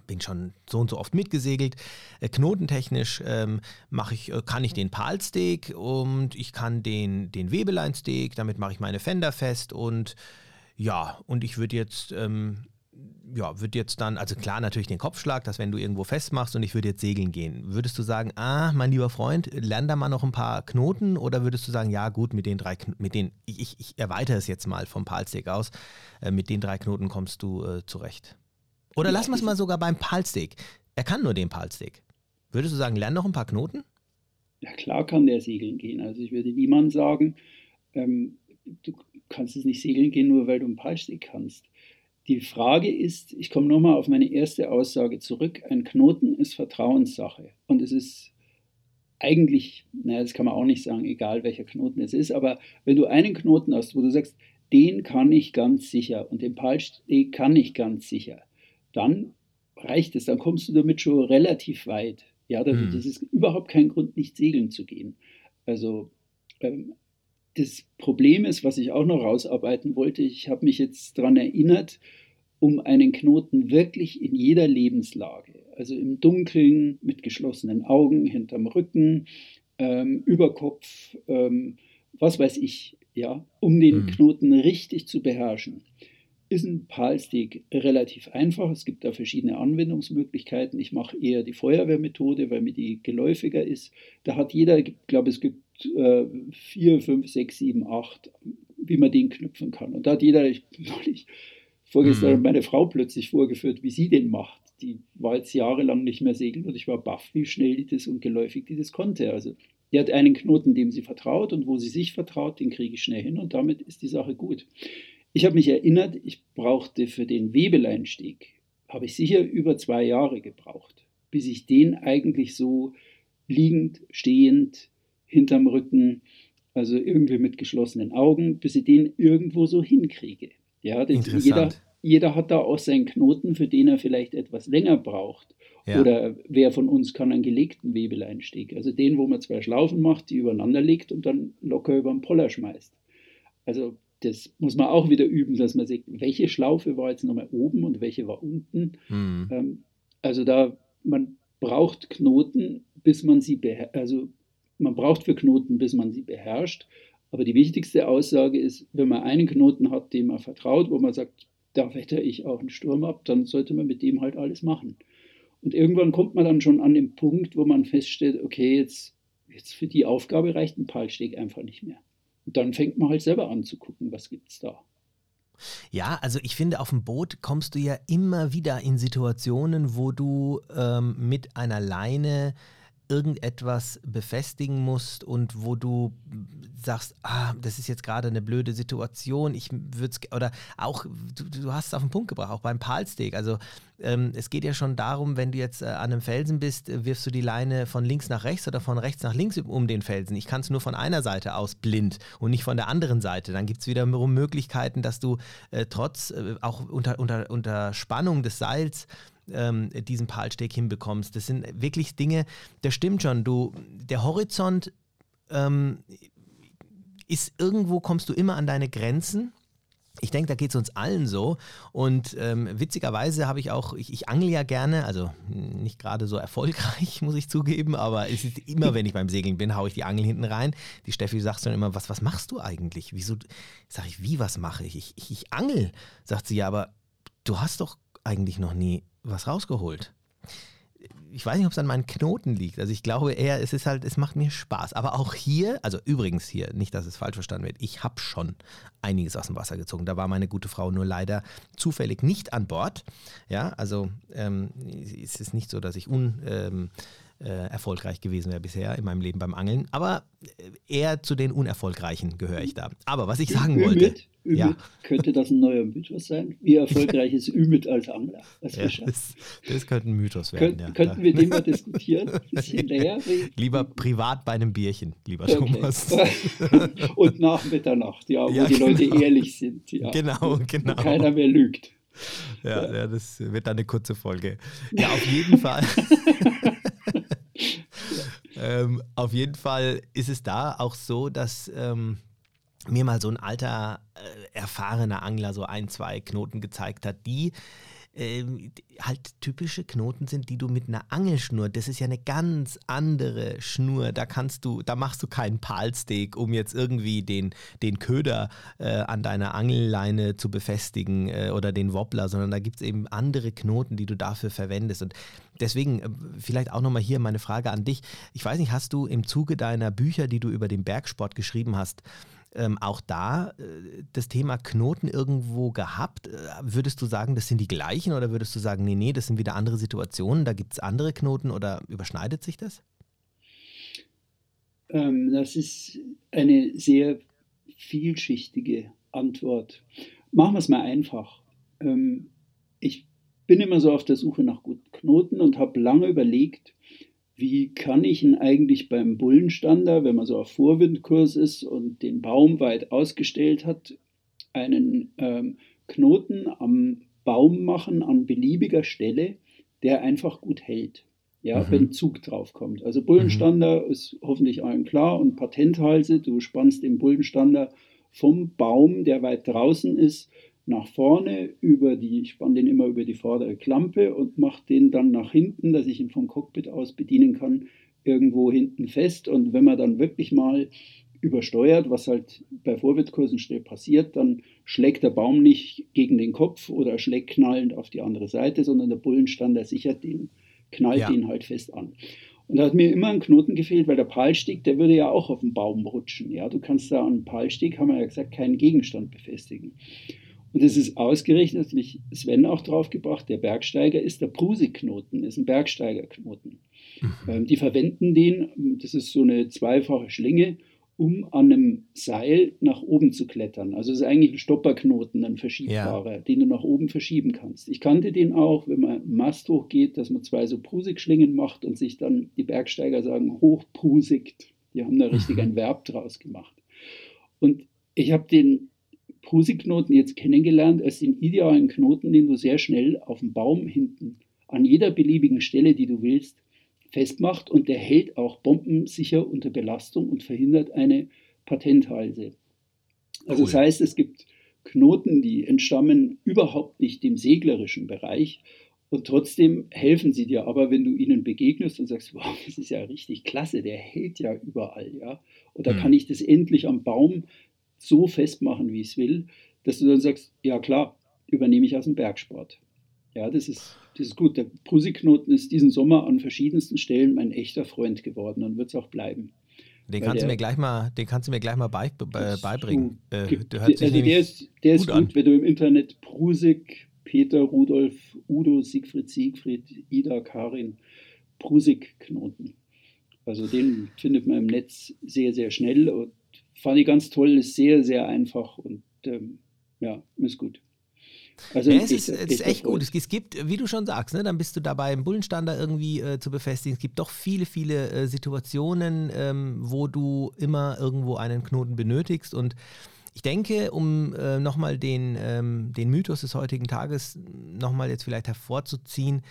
Speaker 2: bin schon so und so oft mitgesegelt. Äh, knotentechnisch ähm, ich, äh, kann ich den Palsteak und ich kann den, den Webeleinsteak, damit mache ich meine Fender fest und ja, und ich würde jetzt, ähm, ja, würde jetzt dann, also klar natürlich den Kopfschlag, dass wenn du irgendwo festmachst und ich würde jetzt segeln gehen, würdest du sagen, ah, mein lieber Freund, lern da mal noch ein paar Knoten oder würdest du sagen, ja gut, mit den drei, mit den, ich, ich erweitere es jetzt mal vom Palsteak aus, äh, mit den drei Knoten kommst du äh, zurecht? Oder ja, lassen wir es mal sogar beim Palsteak. Er kann nur den Palsteak. Würdest du sagen, lern noch ein paar Knoten?
Speaker 1: Ja, klar kann der segeln gehen. Also ich würde niemand sagen, ähm, du kannst es nicht segeln gehen, nur weil du einen Palsteak kannst. Die Frage ist, ich komme nochmal auf meine erste Aussage zurück, ein Knoten ist Vertrauenssache. Und es ist eigentlich, naja, das kann man auch nicht sagen, egal welcher Knoten es ist, aber wenn du einen Knoten hast, wo du sagst, den kann ich ganz sicher und den Palsteak kann ich ganz sicher, dann reicht es, dann kommst du damit schon relativ weit. Ja, das, mhm. das ist überhaupt kein Grund, nicht segeln zu gehen. Also ähm, das Problem ist, was ich auch noch rausarbeiten wollte, ich habe mich jetzt daran erinnert, um einen Knoten wirklich in jeder Lebenslage, also im Dunkeln, mit geschlossenen Augen, hinterm Rücken, ähm, über Kopf, ähm, was weiß ich, ja, um den mhm. Knoten richtig zu beherrschen ist ein Palstick relativ einfach. Es gibt da verschiedene Anwendungsmöglichkeiten. Ich mache eher die Feuerwehrmethode, weil mir die geläufiger ist. Da hat jeder, ich glaube, es gibt äh, vier, fünf, sechs, sieben, acht, wie man den knüpfen kann. Und da hat jeder, ich [laughs] neulich vorgestern mhm. meine Frau plötzlich vorgeführt, wie sie den macht. Die war jetzt jahrelang nicht mehr segeln und ich war baff, wie schnell die das und geläufig die das konnte. Also die hat einen Knoten, dem sie vertraut und wo sie sich vertraut, den kriege ich schnell hin und damit ist die Sache gut. Ich habe mich erinnert, ich brauchte für den Webeleinstieg, habe ich sicher über zwei Jahre gebraucht, bis ich den eigentlich so liegend, stehend, hinterm Rücken, also irgendwie mit geschlossenen Augen, bis ich den irgendwo so hinkriege. Ja, jeder, jeder hat da auch seinen Knoten, für den er vielleicht etwas länger braucht. Ja. Oder wer von uns kann einen gelegten Webeleinstieg? Also den, wo man zwei Schlaufen macht, die übereinander legt und dann locker über den Poller schmeißt. Also das muss man auch wieder üben, dass man sieht, welche Schlaufe war jetzt nochmal oben und welche war unten. Mhm. Ähm, also da, man braucht Knoten, bis man sie beherrscht. Also man braucht für Knoten, bis man sie beherrscht. Aber die wichtigste Aussage ist, wenn man einen Knoten hat, dem man vertraut, wo man sagt, da wetter ich auch einen Sturm ab, dann sollte man mit dem halt alles machen. Und irgendwann kommt man dann schon an den Punkt, wo man feststellt, okay, jetzt, jetzt für die Aufgabe reicht ein Palsteg einfach nicht mehr. Dann fängt man halt selber an zu gucken, was gibt es da.
Speaker 2: Ja, also ich finde, auf dem Boot kommst du ja immer wieder in Situationen, wo du ähm, mit einer Leine irgendetwas befestigen musst und wo du sagst, ah, das ist jetzt gerade eine blöde Situation, ich würde es, oder auch, du, du, hast es auf den Punkt gebracht, auch beim Palsteak. Also ähm, es geht ja schon darum, wenn du jetzt äh, an einem Felsen bist, äh, wirfst du die Leine von links nach rechts oder von rechts nach links um den Felsen. Ich kann es nur von einer Seite aus blind und nicht von der anderen Seite. Dann gibt es wiederum Möglichkeiten, dass du äh, trotz, äh, auch unter, unter, unter Spannung des Seils, ähm, diesen Palsteg hinbekommst. Das sind wirklich Dinge, das stimmt schon. Du, der Horizont ähm, ist irgendwo, kommst du immer an deine Grenzen. Ich denke, da geht es uns allen so. Und ähm, witzigerweise habe ich auch, ich, ich angle ja gerne, also nicht gerade so erfolgreich, [laughs] muss ich zugeben, aber es ist immer, wenn ich beim Segeln bin, haue ich die Angel hinten rein. Die Steffi sagt dann immer, was, was machst du eigentlich? Wieso? Sag ich, wie, was mache ich? Ich, ich, ich angel. Sagt sie, ja, aber du hast doch eigentlich noch nie was rausgeholt. Ich weiß nicht, ob es an meinen Knoten liegt. Also ich glaube eher, es ist halt, es macht mir Spaß. Aber auch hier, also übrigens hier, nicht, dass es falsch verstanden wird, ich habe schon einiges aus dem Wasser gezogen. Da war meine gute Frau nur leider zufällig nicht an Bord. Ja, also ähm, es ist nicht so, dass ich un... Ähm, äh, erfolgreich gewesen wäre bisher in meinem Leben beim Angeln. Aber äh, eher zu den Unerfolgreichen gehöre ich da. Aber was ich sagen Ümit, wollte.
Speaker 1: Ümit, ja. Könnte das ein neuer Mythos sein? Wie erfolgreich [laughs] ist Ümit als Angler?
Speaker 2: Ja, das, das, könnte ein Mythos werden. Könnt,
Speaker 1: ja. Könnten wir den mal diskutieren? [laughs] Hinterher?
Speaker 2: Lieber privat bei einem Bierchen, lieber okay. Thomas. [laughs]
Speaker 1: Und nach Mitternacht, ja, wo die genau. Leute ehrlich sind. Ja.
Speaker 2: Genau, genau.
Speaker 1: Wo keiner mehr lügt.
Speaker 2: Ja, ja, das wird dann eine kurze Folge. Ja, auf jeden Fall. Ähm, auf jeden Fall ist es da auch so, dass ähm, mir mal so ein alter, äh, erfahrener Angler so ein, zwei Knoten gezeigt hat, die ähm, halt typische Knoten sind, die du mit einer Angelschnur, das ist ja eine ganz andere Schnur, da kannst du, da machst du keinen Palsteak, um jetzt irgendwie den, den Köder äh, an deiner Angelleine zu befestigen äh, oder den Wobbler, sondern da gibt es eben andere Knoten, die du dafür verwendest und deswegen äh, vielleicht auch nochmal hier meine Frage an dich. Ich weiß nicht, hast du im Zuge deiner Bücher, die du über den Bergsport geschrieben hast, ähm, auch da äh, das Thema Knoten irgendwo gehabt? Äh, würdest du sagen, das sind die gleichen oder würdest du sagen, nee, nee, das sind wieder andere Situationen, da gibt es andere Knoten oder überschneidet sich das?
Speaker 1: Ähm, das ist eine sehr vielschichtige Antwort. Machen wir es mal einfach. Ähm, ich bin immer so auf der Suche nach guten Knoten und habe lange überlegt, wie kann ich ihn eigentlich beim Bullenstander, wenn man so auf Vorwindkurs ist und den Baum weit ausgestellt hat, einen ähm, Knoten am Baum machen an beliebiger Stelle, der einfach gut hält. Ja, mhm. wenn Zug drauf kommt. Also Bullenstander mhm. ist hoffentlich allen klar und Patenthalse, du spannst den Bullenstander vom Baum, der weit draußen ist, nach vorne über die, ich spanne den immer über die vordere Klampe und mache den dann nach hinten, dass ich ihn vom Cockpit aus bedienen kann, irgendwo hinten fest. Und wenn man dann wirklich mal übersteuert, was halt bei Vorwärtskursen schnell passiert, dann schlägt der Baum nicht gegen den Kopf oder schlägt knallend auf die andere Seite, sondern der Bullenstand, der sichert den, knallt ja. den halt fest an. Und da hat mir immer ein Knoten gefehlt, weil der Palstieg, der würde ja auch auf den Baum rutschen. Ja, du kannst da an einem Palstieg, haben wir ja gesagt, keinen Gegenstand befestigen. Und es ist ausgerechnet, hat mich Sven auch draufgebracht, der Bergsteiger ist der Prusiknoten, ist ein Bergsteigerknoten. Mhm. Ähm, die verwenden den, das ist so eine zweifache Schlinge, um an einem Seil nach oben zu klettern. Also es ist eigentlich ein Stopperknoten, ein verschiebbarer, ja. den du nach oben verschieben kannst. Ich kannte den auch, wenn man Mast hochgeht, dass man zwei so Prusik-Schlingen macht und sich dann die Bergsteiger sagen, hochprusigt. Die haben da richtig mhm. ein Verb draus gemacht. Und ich habe den Prusiknoten jetzt kennengelernt als den idealen Knoten, den du sehr schnell auf dem Baum hinten an jeder beliebigen Stelle, die du willst, festmacht und der hält auch bombensicher unter Belastung und verhindert eine Patenthalse. Also cool. das heißt, es gibt Knoten, die entstammen überhaupt nicht dem seglerischen Bereich und trotzdem helfen sie dir. Aber wenn du ihnen begegnest und sagst, wow, das ist ja richtig klasse, der hält ja überall, ja, da mhm. kann ich das endlich am Baum so festmachen, wie ich es will, dass du dann sagst, ja klar, übernehme ich aus dem Bergsport. Ja, das ist, das ist gut. Der Pusiknoten ist diesen Sommer an verschiedensten Stellen mein echter Freund geworden und wird es auch bleiben.
Speaker 2: Den kannst, der, du mir gleich mal, den kannst du mir gleich mal bei, bei, beibringen.
Speaker 1: Äh, der, also der ist, der ist gut, gut wenn du im Internet Prusik, Peter, Rudolf, Udo, Siegfried, Siegfried, Ida, Karin, Prusik-Knoten. Also den findet man im Netz sehr, sehr schnell und fand ich ganz toll, ist sehr, sehr einfach und ähm, ja, ist gut.
Speaker 2: Also ja, es ist, es ist echt gut. Es, gibt, wie du schon sagst, ne, dann bist du dabei, einen Bullenstander irgendwie äh, zu befestigen. Es gibt doch viele, viele äh, Situationen, ähm, wo du immer irgendwo einen Knoten benötigst. Und ich denke, um äh, nochmal den, ähm, den Mythos des heutigen Tages nochmal jetzt vielleicht hervorzuziehen,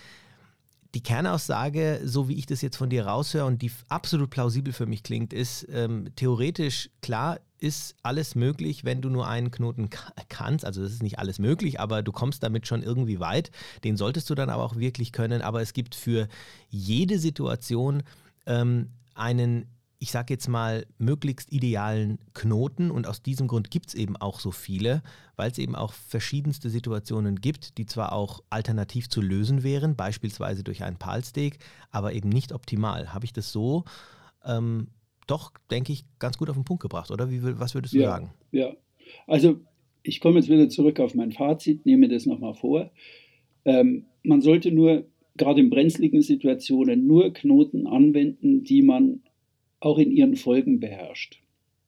Speaker 2: die Kernaussage, so wie ich das jetzt von dir raushöre und die absolut plausibel für mich klingt, ist ähm, theoretisch klar, ist alles möglich, wenn du nur einen Knoten kannst. Also das ist nicht alles möglich, aber du kommst damit schon irgendwie weit. Den solltest du dann aber auch wirklich können. Aber es gibt für jede Situation ähm, einen ich sage jetzt mal, möglichst idealen Knoten. Und aus diesem Grund gibt es eben auch so viele, weil es eben auch verschiedenste Situationen gibt, die zwar auch alternativ zu lösen wären, beispielsweise durch einen Palsteak, aber eben nicht optimal. Habe ich das so ähm, doch, denke ich, ganz gut auf den Punkt gebracht, oder? Wie, was würdest du
Speaker 1: ja,
Speaker 2: sagen?
Speaker 1: Ja, also ich komme jetzt wieder zurück auf mein Fazit, nehme das nochmal vor. Ähm, man sollte nur, gerade in brenzligen Situationen, nur Knoten anwenden, die man auch in ihren Folgen beherrscht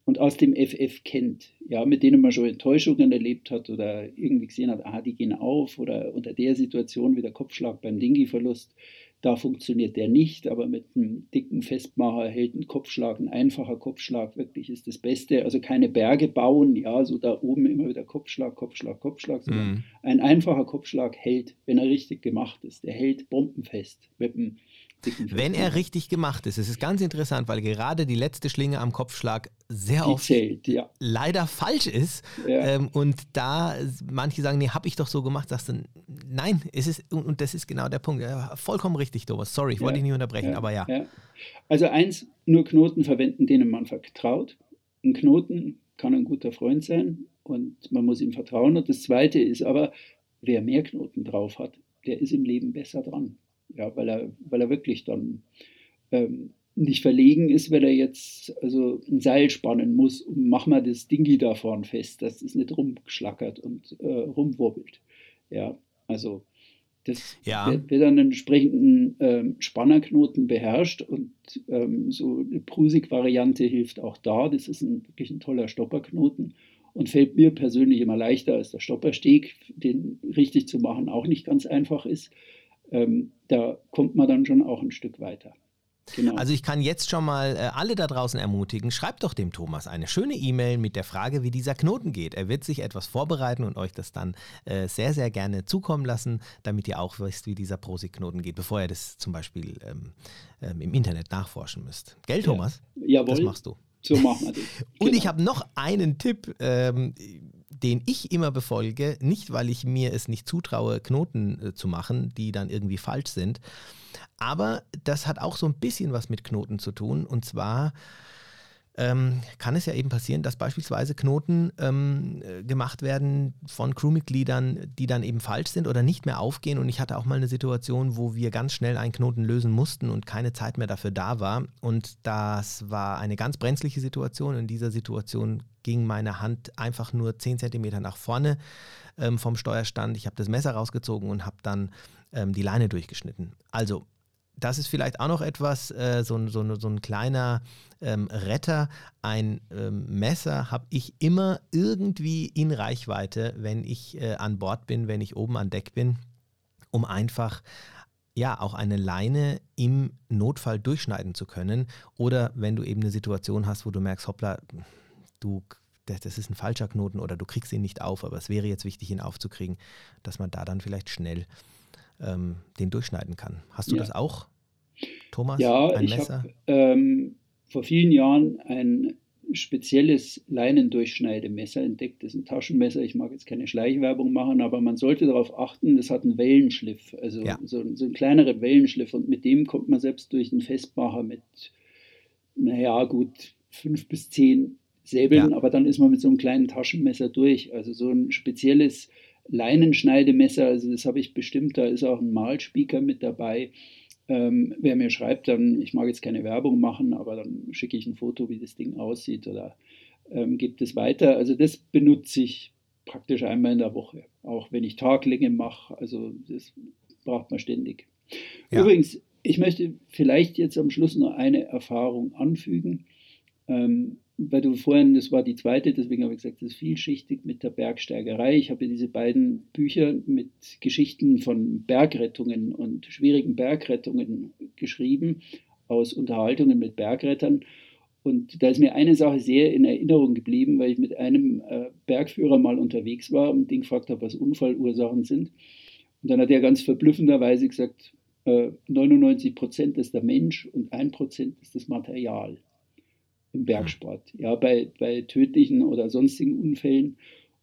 Speaker 1: und aus dem FF kennt, ja, mit denen man schon Enttäuschungen erlebt hat oder irgendwie gesehen hat, ah, die gehen auf oder unter der Situation wie der Kopfschlag beim Dingi-Verlust, da funktioniert der nicht, aber mit einem dicken Festmacher hält ein Kopfschlag, ein einfacher Kopfschlag wirklich ist das Beste. Also keine Berge bauen, ja, so da oben immer wieder Kopfschlag, Kopfschlag, Kopfschlag, sondern mm. ein einfacher Kopfschlag hält, wenn er richtig gemacht ist. Der hält bombenfest mit einem
Speaker 2: wenn er richtig gemacht ist, es ist ganz interessant, weil gerade die letzte Schlinge am Kopfschlag sehr oft zählt, ja. leider falsch ist. Ja. Ähm, und da manche sagen, nee, habe ich doch so gemacht, sagst du, nein, es ist, und das ist genau der Punkt. Ja, vollkommen richtig, Thomas. Sorry, ich wollte dich nicht unterbrechen, aber ja.
Speaker 1: Also eins, nur Knoten verwenden, denen man vertraut. Ein Knoten kann ein guter Freund sein und man muss ihm vertrauen. Und das zweite ist aber, wer mehr Knoten drauf hat, der ist im Leben besser dran ja, weil er, weil er wirklich dann ähm, nicht verlegen ist, weil er jetzt also ein Seil spannen muss und mach mal das Dingi da vorne fest, dass es nicht rumschlackert und äh, rumwobbelt. Ja, also das, ja. Wer, wer, dann einen entsprechenden ähm, Spannerknoten beherrscht und ähm, so eine Prusik-Variante hilft auch da. Das ist ein, wirklich ein toller Stopperknoten und fällt mir persönlich immer leichter als der Stoppersteg, den richtig zu machen auch nicht ganz einfach ist ähm, da kommt man dann schon auch ein Stück weiter.
Speaker 2: Genau. Also ich kann jetzt schon mal äh, alle da draußen ermutigen, schreibt doch dem Thomas eine schöne E-Mail mit der Frage, wie dieser Knoten geht. Er wird sich etwas vorbereiten und euch das dann äh, sehr, sehr gerne zukommen lassen, damit ihr auch wisst, wie dieser Prosig-Knoten geht, bevor ihr das zum Beispiel ähm, ähm, im Internet nachforschen müsst. Gell, Thomas?
Speaker 1: Ja. Jawohl.
Speaker 2: Das machst du.
Speaker 1: So machen wir das. [laughs]
Speaker 2: und genau. ich habe noch einen Tipp. Ähm, den ich immer befolge, nicht weil ich mir es nicht zutraue, Knoten äh, zu machen, die dann irgendwie falsch sind, aber das hat auch so ein bisschen was mit Knoten zu tun. Und zwar ähm, kann es ja eben passieren, dass beispielsweise Knoten ähm, äh, gemacht werden von Crewmitgliedern, die dann eben falsch sind oder nicht mehr aufgehen. Und ich hatte auch mal eine Situation, wo wir ganz schnell einen Knoten lösen mussten und keine Zeit mehr dafür da war. Und das war eine ganz brenzliche Situation. In dieser Situation ging meine Hand einfach nur 10 cm nach vorne ähm, vom Steuerstand. Ich habe das Messer rausgezogen und habe dann ähm, die Leine durchgeschnitten. Also das ist vielleicht auch noch etwas, äh, so, so, so, ein kleiner ähm, Retter. Ein ähm, Messer habe ich immer irgendwie in Reichweite, wenn ich äh, an Bord bin, wenn ich oben an Deck bin, um einfach ja auch eine Leine im Notfall durchschneiden zu können. Oder wenn du eben eine Situation hast, wo du merkst, hoppla, du das ist ein falscher Knoten oder du kriegst ihn nicht auf, aber es wäre jetzt wichtig, ihn aufzukriegen, dass man da dann vielleicht schnell ähm, den durchschneiden kann. Hast du ja. das auch, Thomas?
Speaker 1: Ja, ein ich habe ähm, vor vielen Jahren ein spezielles Leinendurchschneidemesser entdeckt. Das ist ein Taschenmesser. Ich mag jetzt keine Schleichwerbung machen, aber man sollte darauf achten, das hat einen Wellenschliff, also ja. so, so einen kleineren Wellenschliff. Und mit dem kommt man selbst durch den Festmacher mit, naja, gut fünf bis zehn Säbeln, ja. aber dann ist man mit so einem kleinen Taschenmesser durch. Also so ein spezielles Leinenschneidemesser, also das habe ich bestimmt, da ist auch ein Malspeaker mit dabei. Ähm, wer mir schreibt, dann, ich mag jetzt keine Werbung machen, aber dann schicke ich ein Foto, wie das Ding aussieht oder ähm, gibt es weiter. Also das benutze ich praktisch einmal in der Woche, auch wenn ich Taglänge mache. Also das braucht man ständig. Ja. Übrigens, ich möchte vielleicht jetzt am Schluss noch eine Erfahrung anfügen. Ähm, weil du vorhin, das war die zweite, deswegen habe ich gesagt, das ist vielschichtig mit der Bergsteigerei. Ich habe diese beiden Bücher mit Geschichten von Bergrettungen und schwierigen Bergrettungen geschrieben, aus Unterhaltungen mit Bergrettern. Und da ist mir eine Sache sehr in Erinnerung geblieben, weil ich mit einem äh, Bergführer mal unterwegs war und den gefragt habe, was Unfallursachen sind. Und dann hat er ganz verblüffenderweise gesagt, äh, 99 Prozent ist der Mensch und 1 Prozent ist das Material im Bergsport, ja, bei, bei tödlichen oder sonstigen Unfällen.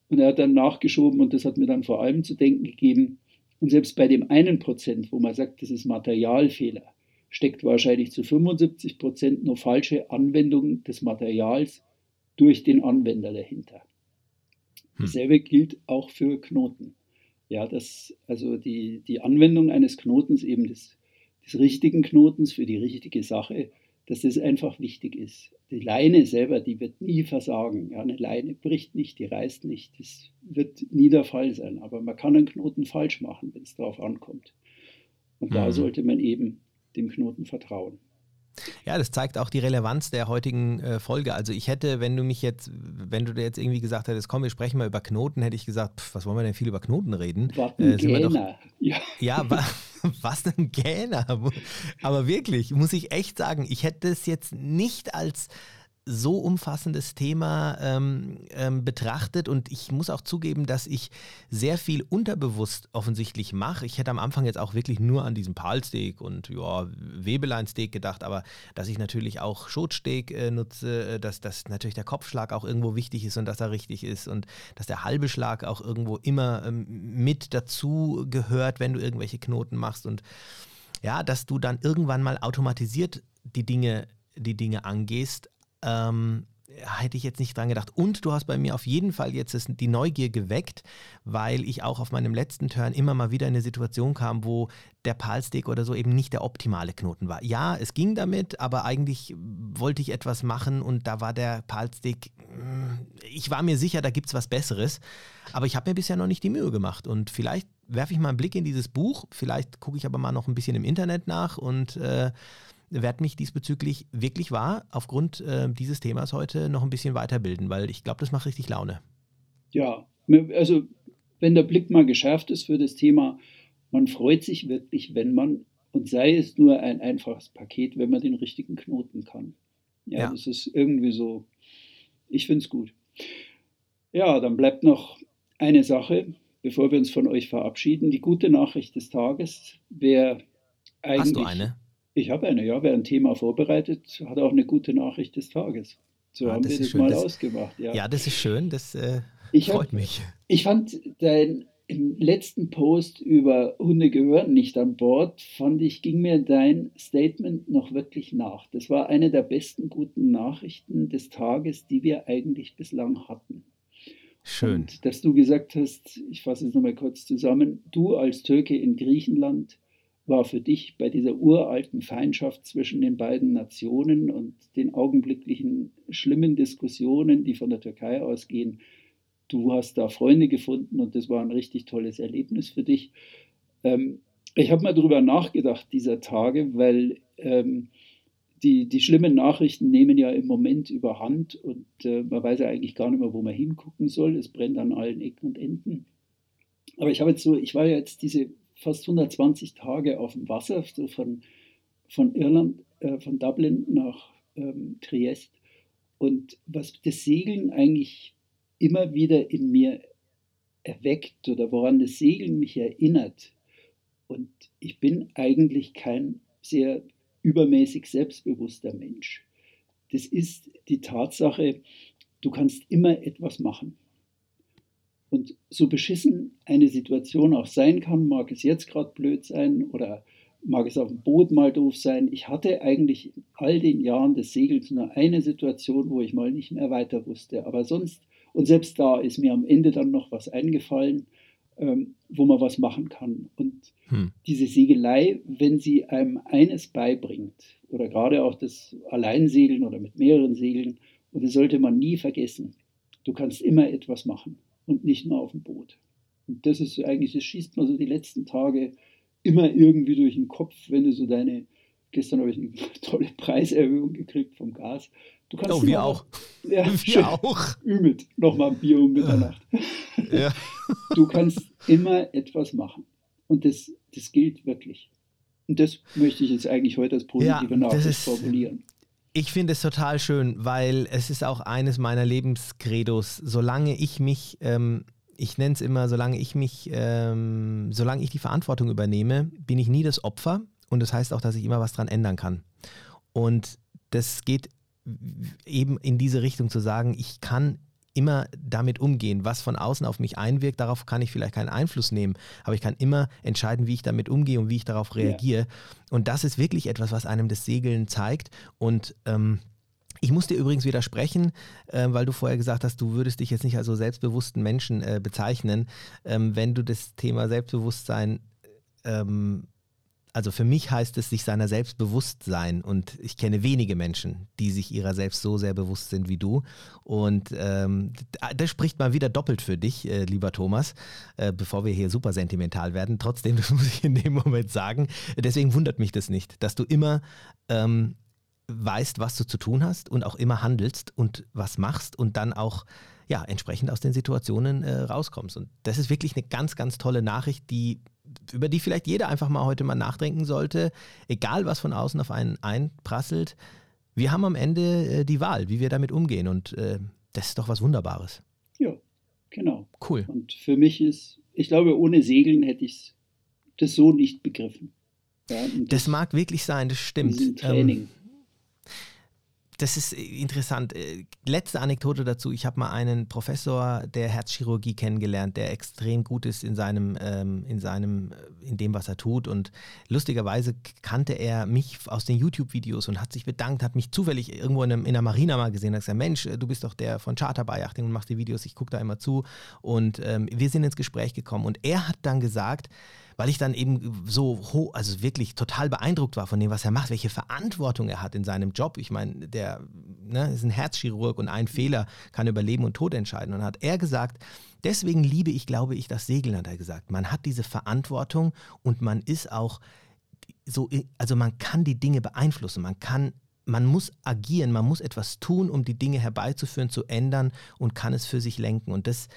Speaker 1: Und er hat dann nachgeschoben und das hat mir dann vor allem zu denken gegeben. Und selbst bei dem einen Prozent, wo man sagt, das ist Materialfehler, steckt wahrscheinlich zu 75 Prozent nur falsche Anwendung des Materials durch den Anwender dahinter. Hm. Dasselbe gilt auch für Knoten. Ja, das, also die, die Anwendung eines Knotens, eben des, des richtigen Knotens für die richtige Sache, dass das einfach wichtig ist. Die Leine selber, die wird nie versagen. Ja, eine Leine bricht nicht, die reißt nicht. Das wird nie der Fall sein. Aber man kann einen Knoten falsch machen, wenn es darauf ankommt. Und mhm. da sollte man eben dem Knoten vertrauen.
Speaker 2: Ja, das zeigt auch die Relevanz der heutigen äh, Folge. Also ich hätte, wenn du mich jetzt, wenn du dir jetzt irgendwie gesagt hättest, komm, wir sprechen mal über Knoten, hätte ich gesagt, pff, was wollen wir denn viel über Knoten reden?
Speaker 1: Was ein äh, doch,
Speaker 2: ja, ja [laughs] [laughs] was ein Gähner. Aber wirklich, muss ich echt sagen, ich hätte es jetzt nicht als so umfassendes Thema ähm, ähm, betrachtet. Und ich muss auch zugeben, dass ich sehr viel unterbewusst offensichtlich mache. Ich hätte am Anfang jetzt auch wirklich nur an diesen Palsteak und ja, Webeleinsteak gedacht, aber dass ich natürlich auch Schotsteak äh, nutze, äh, dass, dass natürlich der Kopfschlag auch irgendwo wichtig ist und dass er richtig ist und dass der halbe Schlag auch irgendwo immer ähm, mit dazu gehört, wenn du irgendwelche Knoten machst. Und ja, dass du dann irgendwann mal automatisiert die Dinge die Dinge angehst, ähm, hätte ich jetzt nicht dran gedacht. Und du hast bei mir auf jeden Fall jetzt die Neugier geweckt, weil ich auch auf meinem letzten Turn immer mal wieder in eine Situation kam, wo der Palstick oder so eben nicht der optimale Knoten war. Ja, es ging damit, aber eigentlich wollte ich etwas machen und da war der Palstick, mm, ich war mir sicher, da gibt es was Besseres, aber ich habe mir bisher noch nicht die Mühe gemacht und vielleicht werfe ich mal einen Blick in dieses Buch, vielleicht gucke ich aber mal noch ein bisschen im Internet nach und äh, werde mich diesbezüglich wirklich wahr aufgrund äh, dieses Themas heute noch ein bisschen weiterbilden, weil ich glaube, das macht richtig Laune.
Speaker 1: Ja, also wenn der Blick mal geschärft ist für das Thema, man freut sich wirklich, wenn man, und sei es nur ein einfaches Paket, wenn man den richtigen Knoten kann. Ja, ja. das ist irgendwie so, ich finde es gut. Ja, dann bleibt noch eine Sache, bevor wir uns von euch verabschieden. Die gute Nachricht des Tages. Wer eigentlich. Hast
Speaker 2: du eine?
Speaker 1: Ich habe eine, ja. Wer ein Thema vorbereitet, hat auch eine gute Nachricht des Tages. So ah, haben wir das schön. mal das, ausgemacht. Ja.
Speaker 2: ja, das ist schön. Das äh, freut hab, mich.
Speaker 1: Ich fand dein im letzten Post über Hunde gehören nicht an Bord, fand ich, ging mir dein Statement noch wirklich nach. Das war eine der besten guten Nachrichten des Tages, die wir eigentlich bislang hatten.
Speaker 2: Schön.
Speaker 1: Und dass du gesagt hast, ich fasse es nochmal kurz zusammen, du als Türke in Griechenland war für dich bei dieser uralten Feindschaft zwischen den beiden Nationen und den augenblicklichen schlimmen Diskussionen, die von der Türkei ausgehen, du hast da Freunde gefunden und das war ein richtig tolles Erlebnis für dich. Ähm, ich habe mal darüber nachgedacht dieser Tage, weil ähm, die, die schlimmen Nachrichten nehmen ja im Moment überhand und äh, man weiß ja eigentlich gar nicht mehr, wo man hingucken soll. Es brennt an allen Ecken und Enden. Aber ich habe jetzt so, ich war ja jetzt diese fast 120 Tage auf dem Wasser, so von, von Irland, äh, von Dublin nach ähm, Triest. Und was das Segeln eigentlich immer wieder in mir erweckt oder woran das Segeln mich erinnert, und ich bin eigentlich kein sehr übermäßig selbstbewusster Mensch. Das ist die Tatsache, du kannst immer etwas machen. Und so beschissen eine Situation auch sein kann, mag es jetzt gerade blöd sein oder mag es auf dem Boot mal doof sein. Ich hatte eigentlich in all den Jahren des Segels nur eine Situation, wo ich mal nicht mehr weiter wusste. Aber sonst, und selbst da ist mir am Ende dann noch was eingefallen, ähm, wo man was machen kann. Und hm. diese Segelei, wenn sie einem eines beibringt, oder gerade auch das Alleinsegeln oder mit mehreren Segeln, und das sollte man nie vergessen, du kannst immer etwas machen und nicht nur auf dem Boot. Und das ist eigentlich, das schießt man so die letzten Tage immer irgendwie durch den Kopf, wenn du so deine, gestern habe ich eine [laughs] tolle Preiserhöhung gekriegt vom Gas.
Speaker 2: Du kannst oh, wir auch. [laughs]
Speaker 1: Ja, wir schön, auch. Ümit, nochmal ein Bier um Mitternacht. Ja. [laughs] Du kannst immer etwas machen. Und das, das gilt wirklich. Und das möchte ich jetzt eigentlich heute als positive ja, Nachricht formulieren.
Speaker 2: Ich finde es total schön, weil es ist auch eines meiner Lebenskredos. Solange ich mich, ähm, ich nenne es immer, solange ich mich, ähm, solange ich die Verantwortung übernehme, bin ich nie das Opfer. Und das heißt auch, dass ich immer was dran ändern kann. Und das geht eben in diese Richtung zu sagen, ich kann immer damit umgehen, was von außen auf mich einwirkt. Darauf kann ich vielleicht keinen Einfluss nehmen, aber ich kann immer entscheiden, wie ich damit umgehe und wie ich darauf reagiere. Ja. Und das ist wirklich etwas, was einem das Segeln zeigt. Und ähm, ich muss dir übrigens widersprechen, äh, weil du vorher gesagt hast, du würdest dich jetzt nicht als so selbstbewussten Menschen äh, bezeichnen. Ähm, wenn du das Thema Selbstbewusstsein ähm, also für mich heißt es, sich seiner selbst bewusst sein. Und ich kenne wenige Menschen, die sich ihrer selbst so sehr bewusst sind wie du. Und ähm, das spricht mal wieder doppelt für dich, äh, lieber Thomas, äh, bevor wir hier super sentimental werden. Trotzdem, [laughs] das muss ich in dem Moment sagen. Deswegen wundert mich das nicht, dass du immer ähm, weißt, was du zu tun hast und auch immer handelst und was machst und dann auch ja, entsprechend aus den Situationen äh, rauskommst. Und das ist wirklich eine ganz, ganz tolle Nachricht, die über die vielleicht jeder einfach mal heute mal nachdenken sollte, egal was von außen auf einen einprasselt. Wir haben am Ende äh, die Wahl, wie wir damit umgehen und äh, das ist doch was Wunderbares.
Speaker 1: Ja, genau.
Speaker 2: Cool.
Speaker 1: Und für mich ist, ich glaube, ohne Segeln hätte ich das so nicht begriffen.
Speaker 2: Ja, das, das, mag wirklich sein, das stimmt.
Speaker 1: Training. Ähm,
Speaker 2: das ist äh, interessant. Äh, letzte Anekdote dazu. Ich habe mal einen Professor der Herzchirurgie kennengelernt, der extrem gut ist in seinem, ähm, in seinem, äh, in dem, was er tut. Und lustigerweise kannte er mich aus den YouTube-Videos und hat sich bedankt, hat mich zufällig irgendwo in, einem, in einer Marina mal gesehen hat gesagt, Mensch, du bist doch der von Charterbeiachting und machst die Videos, ich gucke da immer zu. Und ähm, wir sind ins Gespräch gekommen. Und er hat dann gesagt, weil ich dann eben so hoch, also wirklich total beeindruckt war von dem, was er macht, welche Verantwortung er hat in seinem Job. Ich meine, der ne, ist ein Herzchirurg und ein Fehler kann über Leben und Tod entscheiden. Und hat er gesagt, deswegen liebe ich, glaube ich, das Segeln, hat er gesagt. Man hat diese Verantwortung und man ist auch so, also man kann die Dinge beeinflussen, man kann man muss agieren, man muss etwas tun, um die Dinge herbeizuführen, zu ändern und kann es für sich lenken. Und das,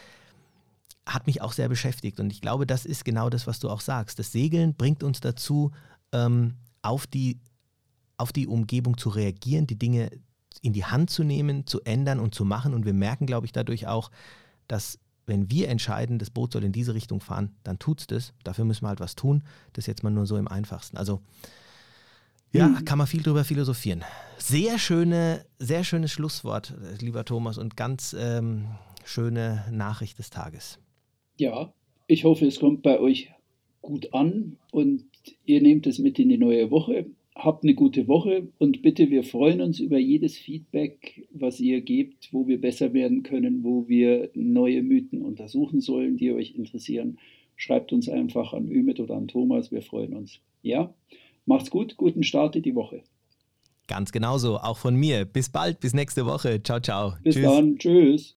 Speaker 2: hat mich auch sehr beschäftigt. Und ich glaube, das ist genau das, was du auch sagst. Das Segeln bringt uns dazu, ähm, auf, die, auf die Umgebung zu reagieren, die Dinge in die Hand zu nehmen, zu ändern und zu machen. Und wir merken, glaube ich, dadurch auch, dass wenn wir entscheiden, das Boot soll in diese Richtung fahren, dann tut es das. Dafür müssen wir halt was tun. Das ist jetzt mal nur so im einfachsten. Also ja, mhm. kann man viel drüber philosophieren. Sehr schöne, sehr schönes Schlusswort, lieber Thomas, und ganz ähm, schöne Nachricht des Tages
Speaker 1: ja, ich hoffe, es kommt bei euch gut an und ihr nehmt es mit in die neue Woche. Habt eine gute Woche und bitte, wir freuen uns über jedes Feedback, was ihr gebt, wo wir besser werden können, wo wir neue Mythen untersuchen sollen, die euch interessieren. Schreibt uns einfach an Ümit oder an Thomas, wir freuen uns. Ja, macht's gut, guten Start in die Woche.
Speaker 2: Ganz genauso, auch von mir. Bis bald, bis nächste Woche. Ciao, ciao.
Speaker 1: Bis tschüss. dann, tschüss.